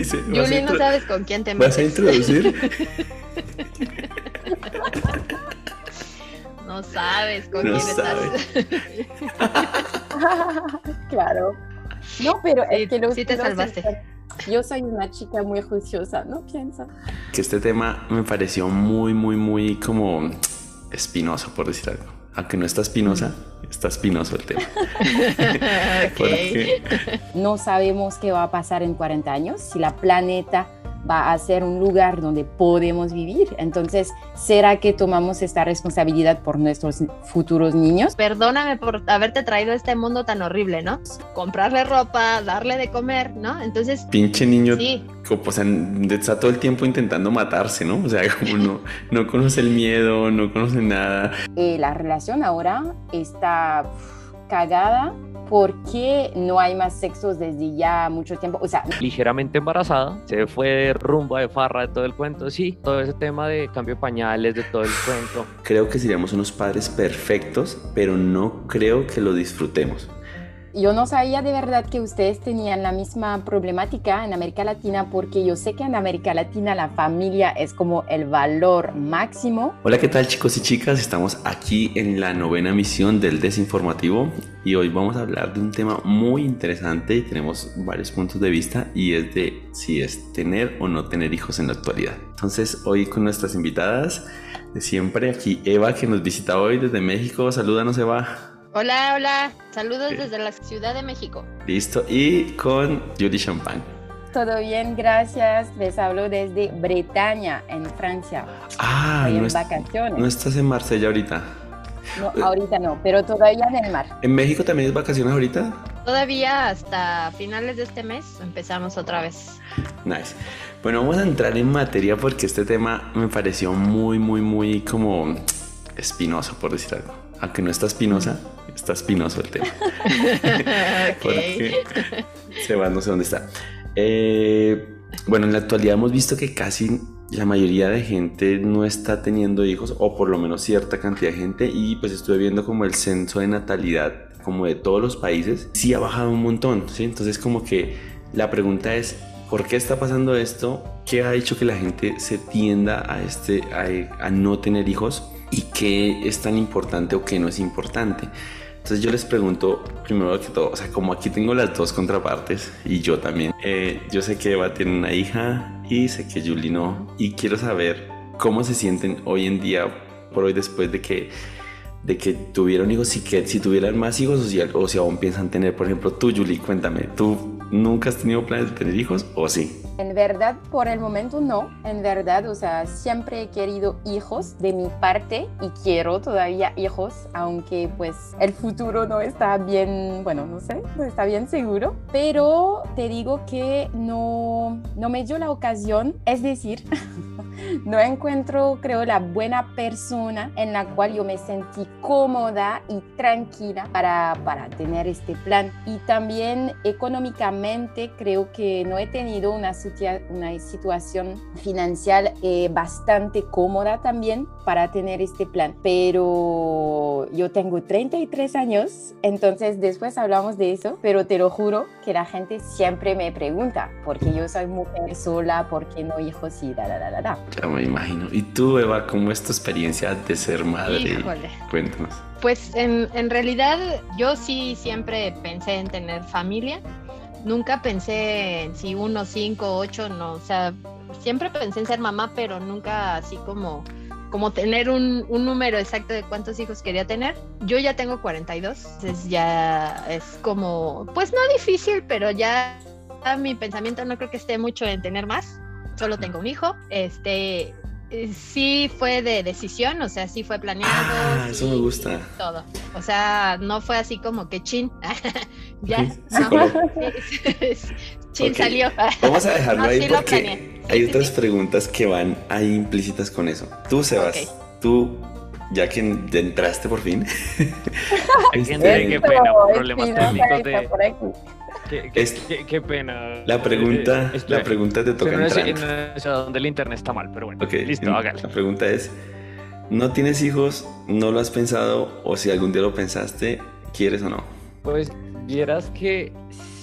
Dice, ¿vas a Julie, no sabes con quién te ¿Vas a metes. introducir? No sabes con No quién sabe. estás. claro. No, pero Sí, es que los sí te salvaste. Yo soy una chica muy juiciosa, ¿no piensa? que este tema me pareció muy, muy, muy como espinoso, por decir algo. Aunque no está espinosa, está espinoso el tema. Porque No sabemos qué va a pasar en 40 años, si la planeta va a ser un lugar donde podemos vivir. Entonces, ¿será que tomamos esta responsabilidad por nuestros futuros niños? Perdóname por haberte traído a este mundo tan horrible, ¿no? Comprarle ropa, darle de comer, ¿no? Entonces, pinche niño, sí, o sea, está todo el tiempo intentando matarse, ¿no? O sea, como no, no conoce el miedo, no conoce nada. Eh, la relación ahora está uf, cagada porque no hay más sexos desde ya mucho tiempo. O sea, ligeramente embarazada, se fue de rumba, de farra, de todo el cuento, sí, todo ese tema de cambio de pañales, de todo el cuento. Creo que seríamos unos padres perfectos, pero no creo que lo disfrutemos. Yo no sabía de verdad que ustedes tenían la misma problemática en América Latina porque yo sé que en América Latina la familia es como el valor máximo. Hola, ¿qué tal chicos y chicas? Estamos aquí en la novena emisión del Desinformativo y hoy vamos a hablar de un tema muy interesante y tenemos varios puntos de vista y es de si es tener o no tener hijos en la actualidad. Entonces, hoy con nuestras invitadas de siempre, aquí Eva que nos visita hoy desde México. Salúdanos Eva. Hola, hola. Saludos Sí. desde la Ciudad de México. Listo. Y con Judy Champagne. Todo bien, gracias. Les hablo desde Bretaña, en Francia. Ah, Estoy no, en es- vacaciones. no estás en Marsella ahorita. No, ahorita no, pero todavía en el mar. ¿En México también es vacaciones ahorita? Todavía hasta finales de este mes empezamos otra vez. Nice. Bueno, vamos a entrar en materia porque este tema me pareció muy, muy, muy como espinoso, por decir algo. Aunque no está espinosa, está espinoso el tema. Porque se va, no sé dónde está. Eh, bueno, en la actualidad hemos visto que casi la mayoría de gente no está teniendo hijos, o por lo menos cierta cantidad de gente, y pues estuve viendo como el censo de natalidad, como de todos los países, sí ha bajado un montón, ¿sí? Entonces como que la pregunta es, ¿por qué está pasando esto? ¿Qué ha hecho que la gente se tienda a, este, a, a no tener hijos? ¿Y qué es tan importante o qué no es importante? Entonces yo les pregunto, primero que todo, o sea, como aquí tengo las dos contrapartes y yo también, eh, yo sé que Eva tiene una hija y sé que Julie no, y quiero saber cómo se sienten hoy en día, por hoy después de que, de que tuvieron hijos, si, que, si tuvieran más hijos o si, o si aún piensan tener, por ejemplo, tú Julie, cuéntame, ¿tú nunca has tenido planes de tener hijos o sí? En verdad, por el momento no. En verdad, o sea, siempre he querido hijos de mi parte y quiero todavía hijos, aunque pues el futuro no está bien, bueno, no sé, no está bien seguro. Pero te digo que no, no me dio la ocasión, es decir, no encuentro, creo, la buena persona en la cual yo me sentí cómoda y tranquila para, para tener este plan. Y también económicamente creo que no he tenido una, situa- una situación financiera eh, bastante cómoda también para tener este plan. Pero yo tengo 33 años, entonces después hablamos de eso, pero te lo juro que la gente siempre me pregunta, porque yo soy mujer sola, ¿por qué no hijos y da, da, da, da, da. Ya me imagino. ¿Y tú Eva, cómo es tu experiencia de ser madre? Híjole. Cuéntanos. Pues en, en realidad yo sí siempre pensé en tener familia. Nunca pensé en si uno, cinco, ocho, no. O sea, siempre pensé en ser mamá, pero nunca así como, como tener un, un número exacto de cuántos hijos quería tener. Yo ya tengo 42, entonces ya es como, pues no difícil, pero ya mi pensamiento no creo que esté mucho en tener más. Solo tengo un hijo. Este, sí fue de decisión, o sea, sí fue planeado. Ah, eso me gusta. Todo. O sea, no fue así como que chin. ya. Sí, no. chin salió. Vamos a dejarlo No, ahí porque hay otras preguntas que van ahí implícitas con eso. Tú, Sebas, Ok. tú, ya que entraste por fin, Qué, Este, qué pena, Eso, problemas técnicos de... Qué, qué- Es- qué- qué pena. la pregunta, Eh, la pregunta te toca no sé, sé dónde el internet está mal, pero bueno. Ok, Listo, en- hágale. La pregunta es, ¿no tienes hijos? ¿No lo has pensado? ¿O si algún día lo pensaste, quieres o no? Pues vieras que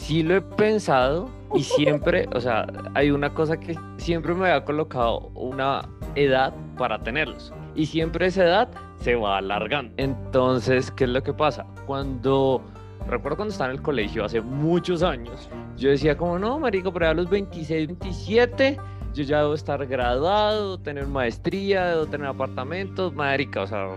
sí lo he pensado, Y siempre, o sea, hay una cosa que siempre me ha colocado una edad para tenerlos. Y siempre esa edad se va alargando. Entonces, ¿qué es lo que pasa? Cuando recuerdo cuando estaba en el colegio hace muchos años, yo decía como, no, marico, pero a los 26, 27, yo ya debo estar graduado, tener maestría, debo tener apartamentos, marica, o sea,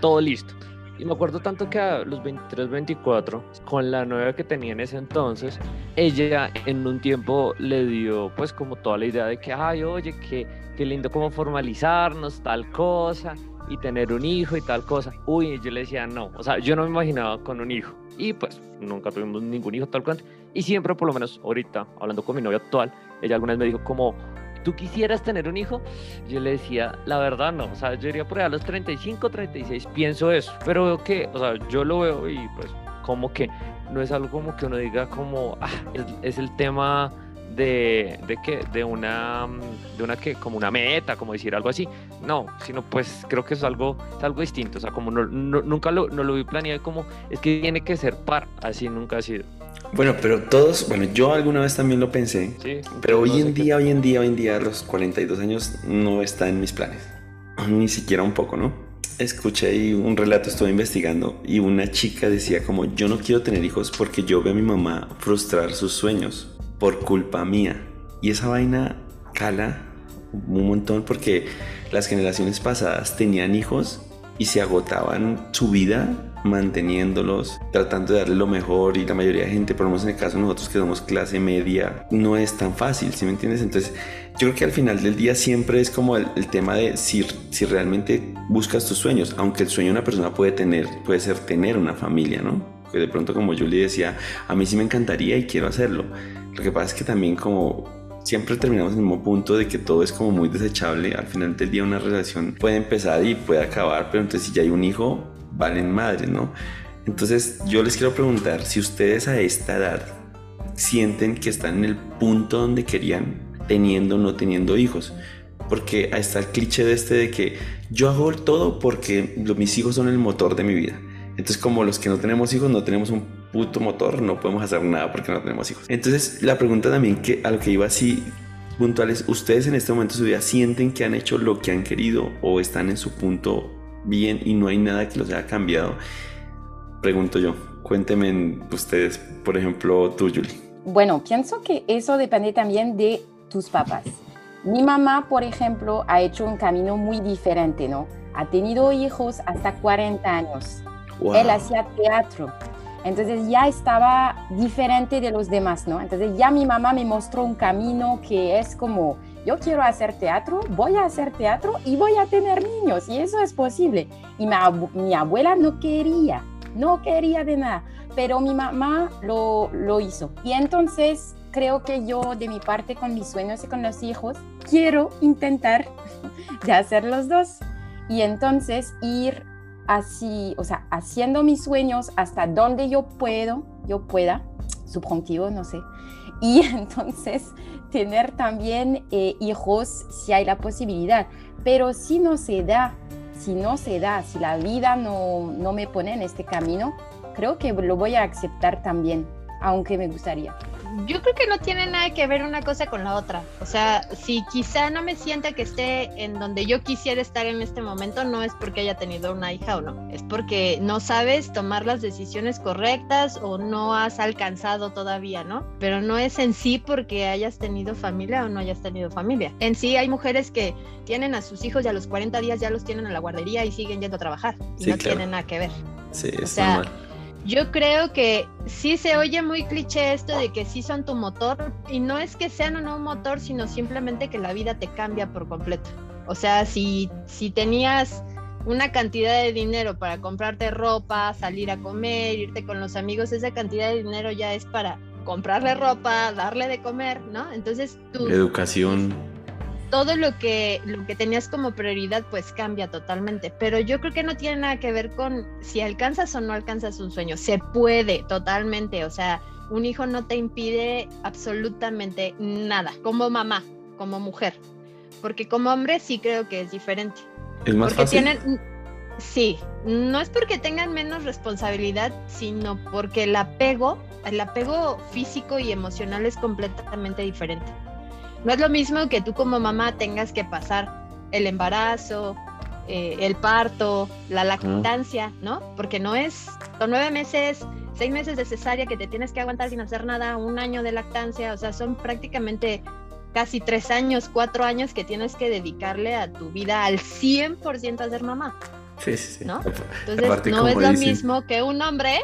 todo listo. Y me acuerdo tanto que a los 23, 24, con la novia que tenía en ese entonces, ella en un tiempo le dio pues como toda la idea de que, ay, oye, qué, qué lindo como formalizarnos, tal cosa, y tener un hijo y tal cosa. Uy, yo le decía, no, o sea, yo no me imaginaba con un hijo. Y pues nunca tuvimos ningún hijo tal cual. Y siempre, por lo menos ahorita, hablando con mi novia actual, ella alguna vez me dijo como, ¿tú quisieras tener un hijo? Yo le decía, la verdad no, o sea, yo iría por ahí a los 35, 36, pienso eso, pero veo que, o sea, yo lo veo y pues como que no es algo como que uno diga como, ah, es, es el tema de, de qué, de una, de una que, como una meta, como decir algo así, no, sino pues creo que es algo, es algo distinto, o sea, como no, no, nunca lo, no lo vi planeado como, es que tiene que ser par, así nunca ha sido. Bueno, pero todos, bueno, yo alguna vez también lo pensé, Sí, pero hoy en día, hoy en día, hoy en día, a los 42 años no está en mis planes, ni siquiera un poco, ¿no? Escuché ahí un relato, estuve investigando y una chica decía como yo no quiero tener hijos porque yo veo a mi mamá frustrar sus sueños por culpa mía. Y esa vaina cala un montón porque las generaciones pasadas tenían hijos y se agotaban su vida manteniéndolos, tratando de darle lo mejor y la mayoría de gente, por lo menos en el caso de nosotros que somos clase media, no es tan fácil, ¿sí me entiendes? Entonces yo creo que al final del día siempre es como el, el tema de si, si realmente buscas tus sueños, aunque el sueño de una persona puede tener, puede ser tener una familia, ¿no? Que de pronto como Julie decía, a mí sí me encantaría y quiero hacerlo. Lo que pasa es que también como siempre terminamos en el mismo punto de que todo es como muy desechable. Al final del día una relación puede empezar y puede acabar, pero entonces si ya hay un hijo, valen madre, ¿no? Entonces yo les quiero preguntar si ustedes a esta edad sienten que están en el punto donde querían, teniendo o no teniendo hijos. Porque ahí está el cliché de este de que yo hago todo porque mis hijos son el motor de mi vida. Entonces, como los que no tenemos hijos, no tenemos un puto motor, no podemos hacer nada porque no tenemos hijos. Entonces, la pregunta también que a lo que iba así puntual es, ¿ustedes en este momento de su vida sienten que han hecho lo que han querido o están en su punto bien y no hay nada que los haya cambiado? Pregunto yo. Cuéntenme en- ustedes, por ejemplo, tú, Julie. Bueno, pienso que eso depende también de tus papás. Mi mamá, por ejemplo, ha hecho un camino muy diferente, ¿no? Ha tenido hijos hasta 40 años. Wow. Él hacía teatro. Entonces ya estaba diferente de los demás, ¿no? Entonces ya mi mamá me mostró un camino que es como, yo quiero hacer teatro, voy a hacer teatro y voy a tener niños. Y eso es posible. Y mi, abu- mi abuela no quería, no quería de nada, pero mi mamá lo, lo hizo. Y entonces creo que yo de mi parte con mis sueños y con los hijos, quiero intentar de hacer los dos. Y entonces ir así, o sea, haciendo mis sueños hasta donde yo puedo, yo pueda, subjuntivo, no sé. Y entonces tener también eh, hijos si hay la posibilidad. Pero si no se da, si no se da, si la vida no, no me pone en este camino, creo que lo voy a aceptar también, aunque me gustaría. Yo creo que no tiene nada que ver una cosa con la otra. O sea, si quizá no me sienta que esté en donde yo quisiera estar en este momento, no es porque haya tenido una hija o no. Es porque no sabes tomar las decisiones correctas o no has alcanzado todavía, ¿no? Pero no es en sí porque hayas tenido familia o no hayas tenido familia. En sí hay mujeres que tienen a sus hijos y a los 40 días ya los tienen en la guardería y siguen yendo a trabajar. Y Sí, no claro. tiene nada que ver. Sí, es sea, normal. Yo creo que sí se oye muy cliché esto de que sí son tu motor y no es que sean o no un motor, sino simplemente que la vida te cambia por completo. O sea, si, si tenías una cantidad de dinero para comprarte ropa, salir a comer, irte con los amigos, esa cantidad de dinero ya es para comprarle ropa, darle de comer, ¿no? Entonces tú Educación. Todo lo que, lo que tenías como prioridad pues cambia totalmente. Pero yo creo que no tiene nada que ver con si alcanzas o no alcanzas un sueño. Se puede totalmente. O sea, un hijo no te impide absolutamente nada. Como mamá, como mujer. Porque como hombre sí creo que es diferente. Es más porque fácil. tienen... Sí, no es porque tengan menos responsabilidad, sino porque el apego el apego físico y emocional es completamente diferente. No es lo mismo que tú como mamá tengas que pasar el embarazo, eh, el parto, la lactancia, ¿no? Porque no es, son nueve meses, seis meses de cesárea que te tienes que aguantar sin hacer nada, un año de lactancia, o sea, son prácticamente casi tres años, cuatro años que tienes que dedicarle a tu vida al 100% a ser mamá. Sí, sí, sí. ¿No? Entonces, no es lo mismo que un hombre.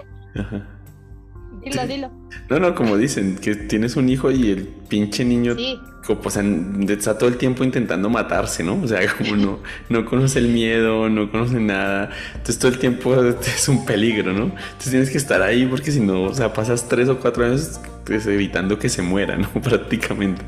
Dilo, dilo. No, no, como dicen, que tienes un hijo y el pinche niño o sea, está todo el tiempo intentando matarse, ¿no? O sea, como no, no conoce el miedo, no conoce nada. Entonces todo el tiempo es un peligro, ¿no? Entonces tienes que estar ahí porque si no, o sea, pasas tres o cuatro años pues, evitando que se muera, ¿no? Prácticamente.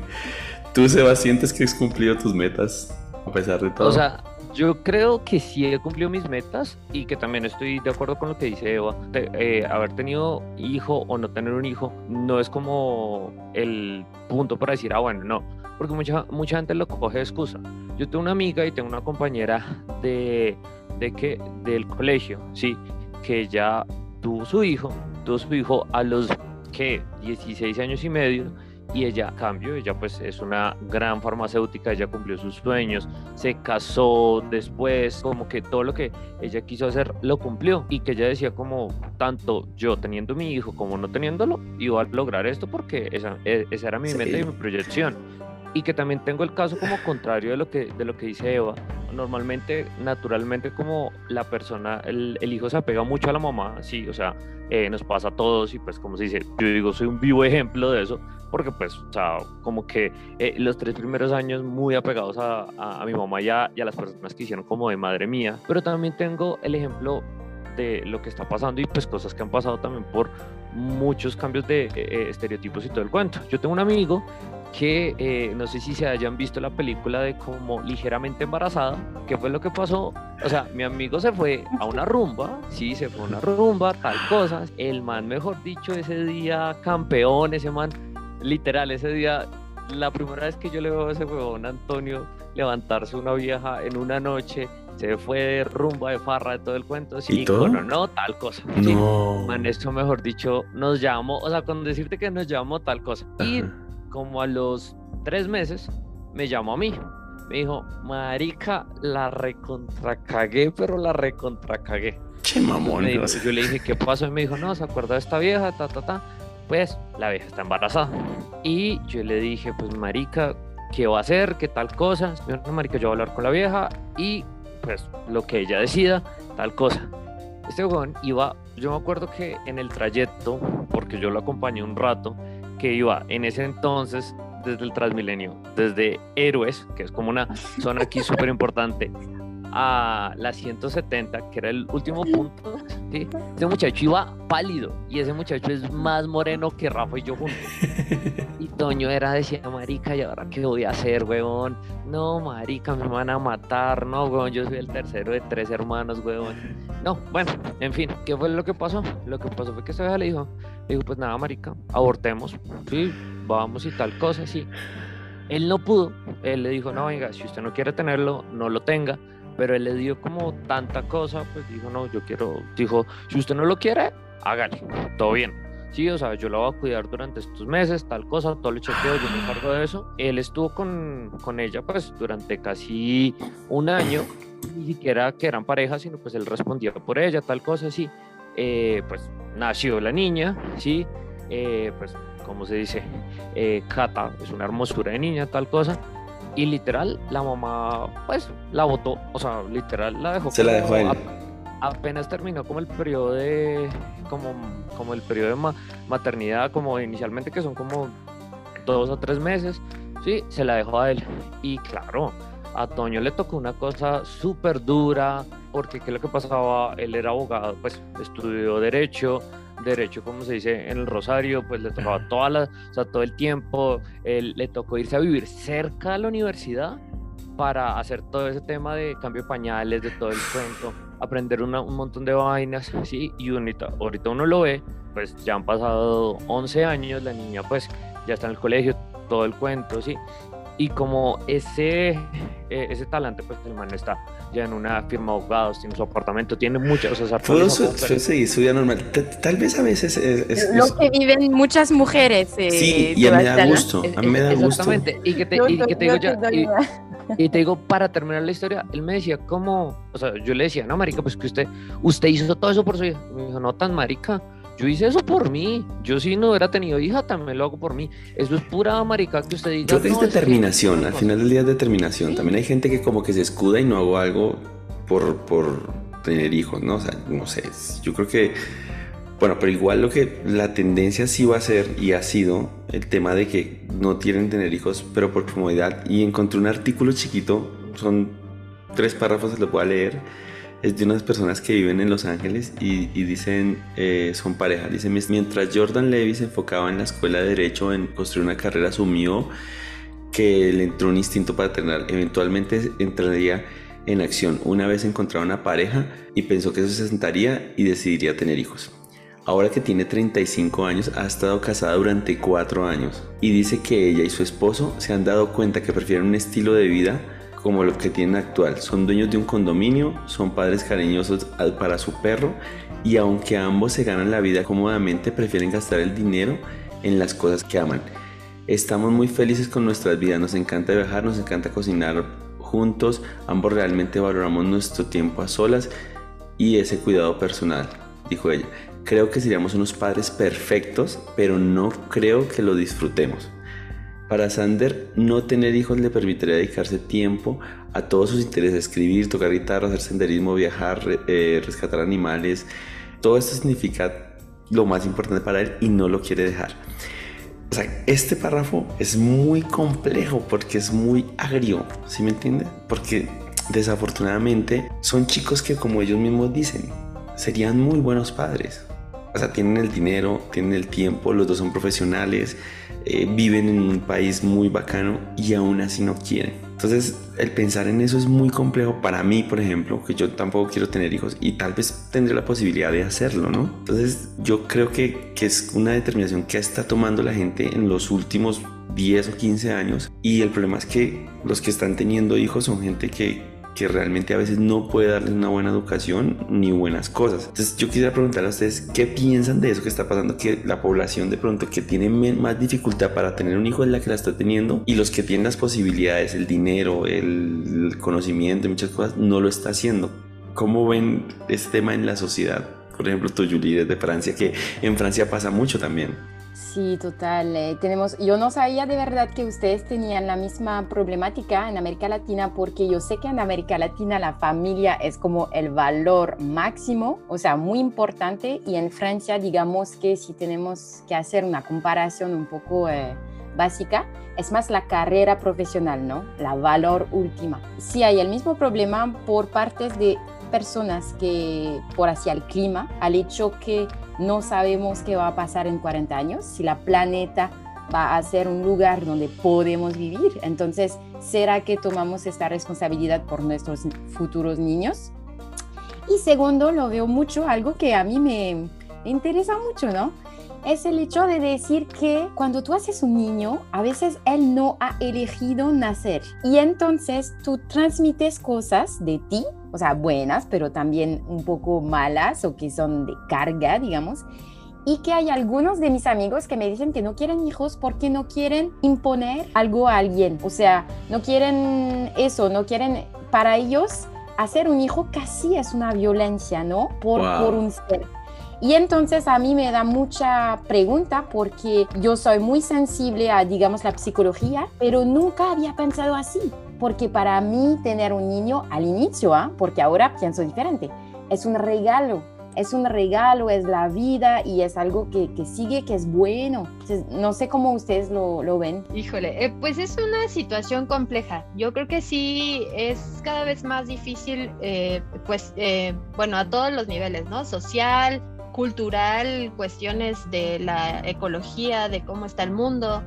¿Tú, Seba, sientes que has cumplido tus metas a pesar de todo? O sea, yo creo que sí he cumplido mis metas y que también estoy de acuerdo con lo que dice Eva. Eh, haber tenido hijo o no tener un hijo no es como el punto para decir, ah, bueno, no. Porque mucha, mucha gente lo coge de excusa. Yo tengo una amiga y tengo una compañera de, de que, del colegio, sí, que ya tuvo su hijo, tuvo su hijo a los que 16 años y medio y ella, cambio, ella pues es una gran farmacéutica, ella cumplió sus sueños, se casó después, como que todo lo que ella quiso hacer lo cumplió y que ella decía como tanto yo teniendo mi hijo como no teniéndolo, iba a lograr esto porque esa, e, esa era mi meta y mi proyección. Y que también tengo el caso como contrario de lo que, de lo que dice Eva. Normalmente, naturalmente, como la persona, el, el hijo se apega mucho a la mamá, sí, o sea, eh, nos pasa a todos y pues como se dice, yo digo, soy un vivo ejemplo de eso, porque pues, o sea, como que eh, los tres primeros años muy apegados a, a, mi mamá y a, y a, las personas que hicieron como de madre mía, pero también tengo el ejemplo de lo que está pasando y pues cosas que han pasado también por muchos cambios de eh, estereotipos y todo el cuento. Yo tengo un amigo que eh, no sé si se hayan visto la película de como ligeramente embarazada, ¿qué fue lo que pasó? O sea, mi amigo se fue a una rumba, sí, se fue a una rumba, tal cosa, el man, mejor dicho, ese día campeón, ese man, literal, ese día, la primera vez que yo le veo a ese huevón Antonio levantarse una vieja en una noche, se fue de rumba, de farra, de todo el cuento, sí, todo? no, no, tal cosa. No. man, esto mejor dicho, nos llamó, o sea, con decirte que nos llamó tal cosa. Y como a los tres meses, me llamó a mí. Me dijo, marica, la recontracagué, pero la recontracagué. Che mamón. Yo le dije, ¿qué pasó? Y me dijo, no, ¿se acuerda de esta vieja? Ta, ta, ta. Pues la vieja está embarazada. Y yo le dije, pues marica, ¿qué va a hacer? ¿Qué tal cosa? Dijo, no, marica, yo voy a hablar con la vieja y pues lo que ella decida, tal cosa. Este joven iba, yo me acuerdo que en el trayecto, porque yo lo acompañé un rato, que iba en ese entonces desde el Transmilenio, desde Héroes, que es como una zona aquí súper importante, a la 170, que era el último punto, ¿sí? ese muchacho iba pálido y ese muchacho es más moreno que Rafa y yo juntos. Y Toño era, decía, marica, ¿y ahora qué voy a hacer, weón? No, marica, me van a matar, no, weón, yo soy el tercero de tres hermanos, weón. No, bueno, en fin, ¿qué fue lo que pasó? Lo que pasó fue que esa vieja le dijo, le dijo, pues nada, marica, abortemos, sí, vamos y tal cosa, sí. Él no pudo, él le dijo, no, venga, si usted no quiere tenerlo, no lo tenga pero él le dio como tanta cosa, pues dijo, no, yo quiero, dijo, si usted no lo quiere, hágale, todo bien. Sí, o sea, yo lo voy a cuidar durante estos meses, tal cosa, todo el chequeo, yo me encargo de eso. Él estuvo con, con ella, pues, durante casi un año, ni siquiera que eran parejas, sino pues él respondía por ella, tal cosa, sí. Eh, pues nació la niña, sí, eh, pues, como se dice, eh, Cata es una hermosura de niña, tal cosa y literal, la mamá, pues, la votó. O sea, literal, la dejó. Se la dejó él. apenas terminó como el periodo de. Como, como el periodo de maternidad, como inicialmente, que son como dos o tres meses. Sí, se la dejó a él. Y claro, a Toño le tocó una cosa súper dura, porque ¿qué es lo que pasaba? Él era abogado, pues estudió Derecho, derecho, como se dice en el Rosario, pues le tocaba toda la, o sea, todo el tiempo, él, le tocó irse a vivir cerca de la universidad para hacer todo ese tema de cambio de pañales, de todo el cuento, aprender un montón de vainas, sí, y ahorita, ahorita uno lo ve, pues ya han pasado 11 años, la niña pues ya está en el colegio, todo el cuento, sí, Y como ese, eh, ese talante, pues el man está ya en una firma de abogados, tiene su apartamento, tiene muchas, o sea, Todo su, su, su vida normal. Tal vez a veces es, es, lo que viven muchas mujeres. Eh, sí, y a mí me da gusto, a mí me da gusto. Exactamente, y que te, y que te digo ya, y, y, te digo, para terminar la historia, él me decía como, o sea, yo le decía, no, marica, pues que usted, usted hizo todo eso por su hija. Me dijo, no tan marica, yo hice eso por mí. Yo si no hubiera tenido hija, también lo hago por mí. Eso es pura marica que usted diga. Yo es determinación, al final del día es determinación. También hay gente que como que se escuda y no hago algo por, por tener hijos, ¿no? O sea, no sé, yo creo que... Bueno, pero igual lo que la tendencia sí va a ser y ha sido el tema de que no quieren tener hijos, pero por comodidad. Y encontré un artículo chiquito, son tres párrafos, se lo voy a leer es de unas personas que viven en Los Ángeles y, dicen, eh, son pareja, dicen, mientras Jordan Levy se enfocaba en la escuela de Derecho en construir una carrera, asumió que le entró un instinto paternal, eventualmente entraría en acción. Una vez encontraba una pareja y pensó que eso se sentaría y decidiría tener hijos. Ahora que tiene 35 años, ha estado casada durante 4 años. Y dice que ella y su esposo se han dado cuenta que prefieren un estilo de vida como lo que tienen actual. Son dueños de un condominio, son padres cariñosos para su perro y aunque ambos se ganan la vida cómodamente, prefieren gastar el dinero en las cosas que aman. Estamos muy felices con nuestras vidas, nos encanta viajar, nos encanta cocinar juntos, ambos realmente valoramos nuestro tiempo a solas y ese cuidado personal, dijo ella. Creo que seríamos unos padres perfectos, pero no creo que lo disfrutemos. Para Sander, no tener hijos le permitiría dedicarse tiempo a todos sus intereses, escribir, tocar guitarra, hacer senderismo, viajar, eh, rescatar animales. Todo esto significa lo más importante para él y no lo quiere dejar. O sea, este párrafo es muy complejo porque es muy agrio, ¿sí me entiende? Porque desafortunadamente son chicos que como ellos mismos dicen, serían muy buenos padres. O sea, tienen el dinero, tienen el tiempo, los dos son profesionales, eh, viven en un país muy bacano y aún así no quieren. Entonces, el pensar en eso es muy complejo para mí, por ejemplo, que yo tampoco quiero tener hijos y tal vez tendré la posibilidad de hacerlo, ¿no? Entonces, yo creo que, que es una determinación que está tomando la gente en los últimos 10 o 15 años y el problema es que los que están teniendo hijos son gente que que realmente a veces no puede darles una buena educación ni buenas cosas. Entonces yo quisiera preguntar a ustedes qué piensan de eso que está pasando, que la población de pronto que tiene más dificultad para tener un hijo es la que la está teniendo y los que tienen las posibilidades, el dinero, el conocimiento muchas cosas no lo está haciendo. ¿Cómo ven este tema en la sociedad? Por ejemplo, tú, Julie, desde Francia, que en Francia pasa mucho también. Sí, total. Eh, tenemos, yo no sabía de verdad que ustedes tenían la misma problemática en América Latina porque yo sé que en América Latina la familia es como el valor máximo, o sea, muy importante y en Francia digamos que si tenemos que hacer una comparación un poco eh, básica, es más la carrera profesional, ¿no? La valor última. Sí hay el mismo problema por partes de personas que por hacia el clima, al hecho que no sabemos qué va a pasar en 40 años, si la planeta va a ser un lugar donde podemos vivir. Entonces, ¿será que tomamos esta responsabilidad por nuestros futuros niños? Y segundo, lo veo mucho, algo que a mí me interesa mucho, ¿no? Es el hecho de decir que cuando tú haces un niño, a veces él no ha elegido nacer. Y entonces tú transmites cosas de ti o sea, buenas, pero también un poco malas o que son de carga, digamos. Y que hay algunos de mis amigos que me dicen que no quieren hijos porque no quieren imponer algo a alguien. O sea, no quieren eso, no quieren, para ellos, hacer un hijo casi es una violencia, ¿no? Por, por un ser. Y entonces a mí me da mucha pregunta porque yo soy muy sensible a, digamos, la psicología, pero nunca había pensado así porque para mí tener un niño al inicio, ¿ah? porque ahora pienso diferente, es un regalo, es un regalo, es la vida y es algo que, que sigue, que es bueno. no sé cómo ustedes lo, lo ven. Híjole, eh, pues es una situación compleja. Yo creo que sí es cada vez más difícil, eh, pues, eh, bueno, a todos los niveles, ¿no? Social, cultural, cuestiones de la ecología, de cómo está el mundo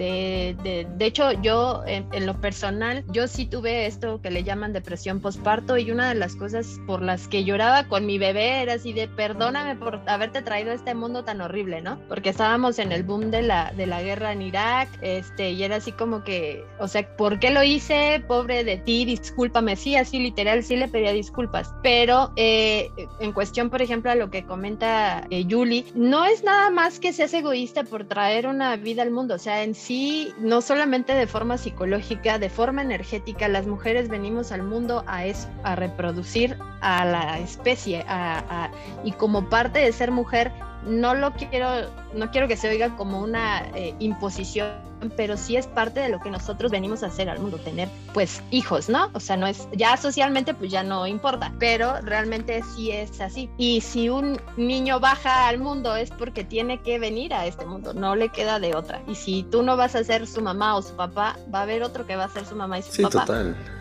De, de, hecho, yo en, lo personal, yo sí tuve esto que le llaman depresión postparto y una de las cosas por las que lloraba con mi bebé era así de perdóname por haberte traído a este mundo tan horrible, ¿no? Porque estábamos en el boom de la, de la guerra en Irak, este, y era así como que, o sea, ¿por qué lo hice? Pobre de ti, discúlpame, sí, así literal, sí le pedía disculpas, pero eh, en cuestión, por ejemplo, a lo que comenta eh, Julie, no es nada más que seas egoísta por traer una vida al mundo, o sea, en sí, no solamente de forma psicológica, de forma energética, las mujeres venimos al mundo a eso, a reproducir a la especie, a, y como parte de ser mujer, no lo quiero, no quiero que se oiga como una eh, imposición, pero sí es parte de lo que nosotros venimos a hacer al mundo, tener pues hijos, ¿no? O sea, no es, ya socialmente pues ya no importa, pero realmente sí es así. Y si un niño baja al mundo es porque tiene que venir a este mundo, no le queda de otra. Y si tú no vas a ser su mamá o su papá, va a haber otro que va a ser su mamá y su sí, papá. Total.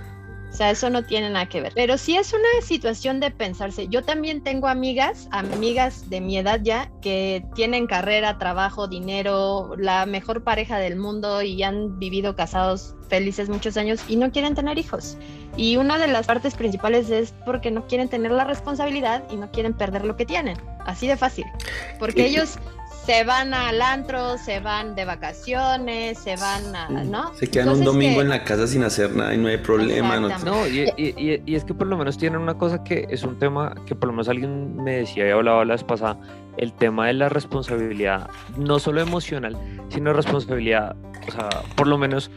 O sea, eso no tiene nada que ver. Pero sí es una situación de pensarse. Yo también tengo amigas, amigas de mi edad ya, que tienen carrera, trabajo, dinero, la mejor pareja del mundo y han vivido casados felices muchos años y no quieren tener hijos. Y una de las partes principales es porque no quieren tener la responsabilidad y no quieren perder lo que tienen. Así de fácil. Porque ellos se van al antro, se van de vacaciones, se van a, ¿no? Se quedan Entonces un domingo que... en la casa sin hacer nada y no hay problema. No, no y, y, y, es que por lo menos tienen una cosa que es un tema que por lo menos alguien me decía y hablaba la vez pasada, el tema de la responsabilidad, no solo emocional, sino responsabilidad, o sea, por lo menos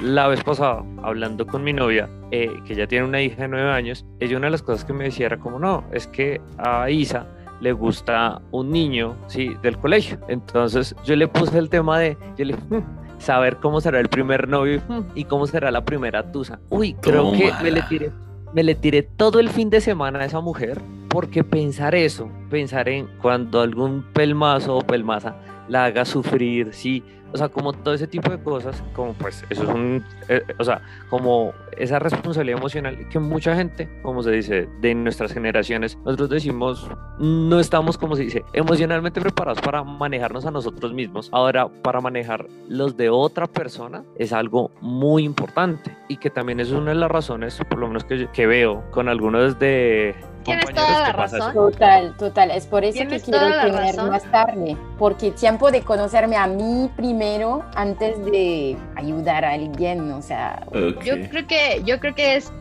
la vez pasada, hablando con mi novia, eh, que ya tiene una hija de nueve años, ella una de las cosas que me decía era como, no, es que a Isa le gusta un niño, sí, del colegio. Entonces yo le puse el tema de, yo le hmm, saber cómo será el primer novio y cómo será la primera tusa. Uy, creo que me le tiré, me le tiré todo el fin de semana a esa mujer porque pensar eso, pensar en cuando algún pelmazo o pelmaza la haga sufrir, sí, o sea, como todo ese tipo de cosas, como pues eso es un, eh, o sea, como esa responsabilidad emocional que mucha gente, como se dice, de nuestras generaciones, nosotros decimos, no estamos, como se dice, emocionalmente preparados para manejarnos a nosotros mismos. Ahora, para manejar los de otra persona es algo muy importante y que también es una de las razones, por lo menos que, que veo con algunos de Tienes toda la razón. Total, total. Es por eso que quiero tener razón? más tarde. Porque tiempo de conocerme a mí primero antes de ayudar a alguien, o sea. Okay. Yo creo que, yo creo que es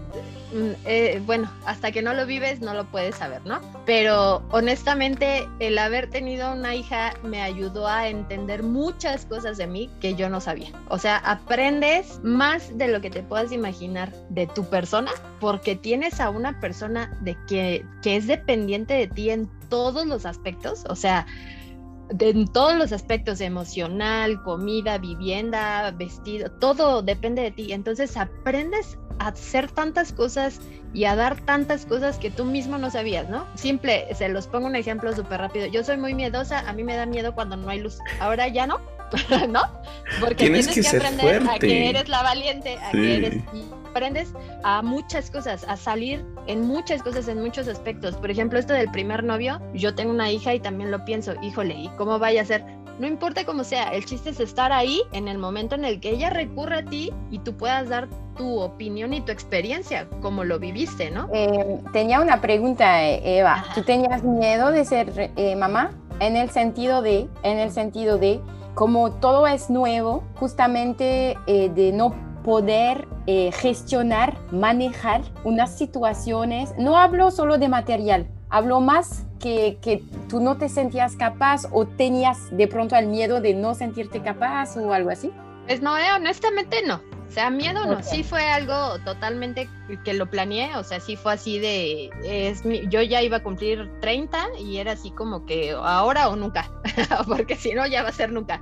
eh, bueno, hasta que no lo vives no lo puedes saber, ¿no? Pero honestamente el haber tenido una hija me ayudó a entender muchas cosas de mí que yo no sabía. O sea, aprendes más de lo que te puedas imaginar de tu persona porque tienes a una persona de que, que es dependiente de ti en todos los aspectos. O sea, de, en todos los aspectos emocional, comida, vivienda, vestido, todo depende de ti. Entonces aprendes a hacer tantas cosas y a dar tantas cosas que tú mismo no sabías, ¿no? Simple, se los pongo un ejemplo súper rápido. Yo soy muy miedosa, a mí me da miedo cuando no hay luz. Ahora ya no, ¿no? Porque tienes, tienes que, que aprender fuerte. a que eres la valiente, a sí. que eres y aprendes a muchas cosas, a salir en muchas cosas, en muchos aspectos. Por ejemplo, esto del primer novio, yo tengo una hija y también lo pienso, híjole, ¿y cómo vaya a ser? No importa cómo sea, el chiste es estar ahí en el momento en el que ella recurre a ti y tú puedas dar tu opinión y tu experiencia, como lo viviste, ¿no? Eh, tenía una pregunta, Eva. Ajá. ¿Tú tenías miedo de ser eh, mamá? En el sentido de, en el sentido de, como todo es nuevo, justamente eh, de no poder eh, gestionar, manejar unas situaciones. No hablo solo de material, hablo más que, que, tú no te sentías capaz o tenías de pronto el miedo de no sentirte capaz o algo así. Pues no, eh, honestamente no. O sea, miedo no, okay. sí fue algo totalmente que lo planeé, o sea, sí fue así de, es mi, yo ya iba a cumplir 30 y era así como que ahora o nunca, porque si no ya va a ser nunca.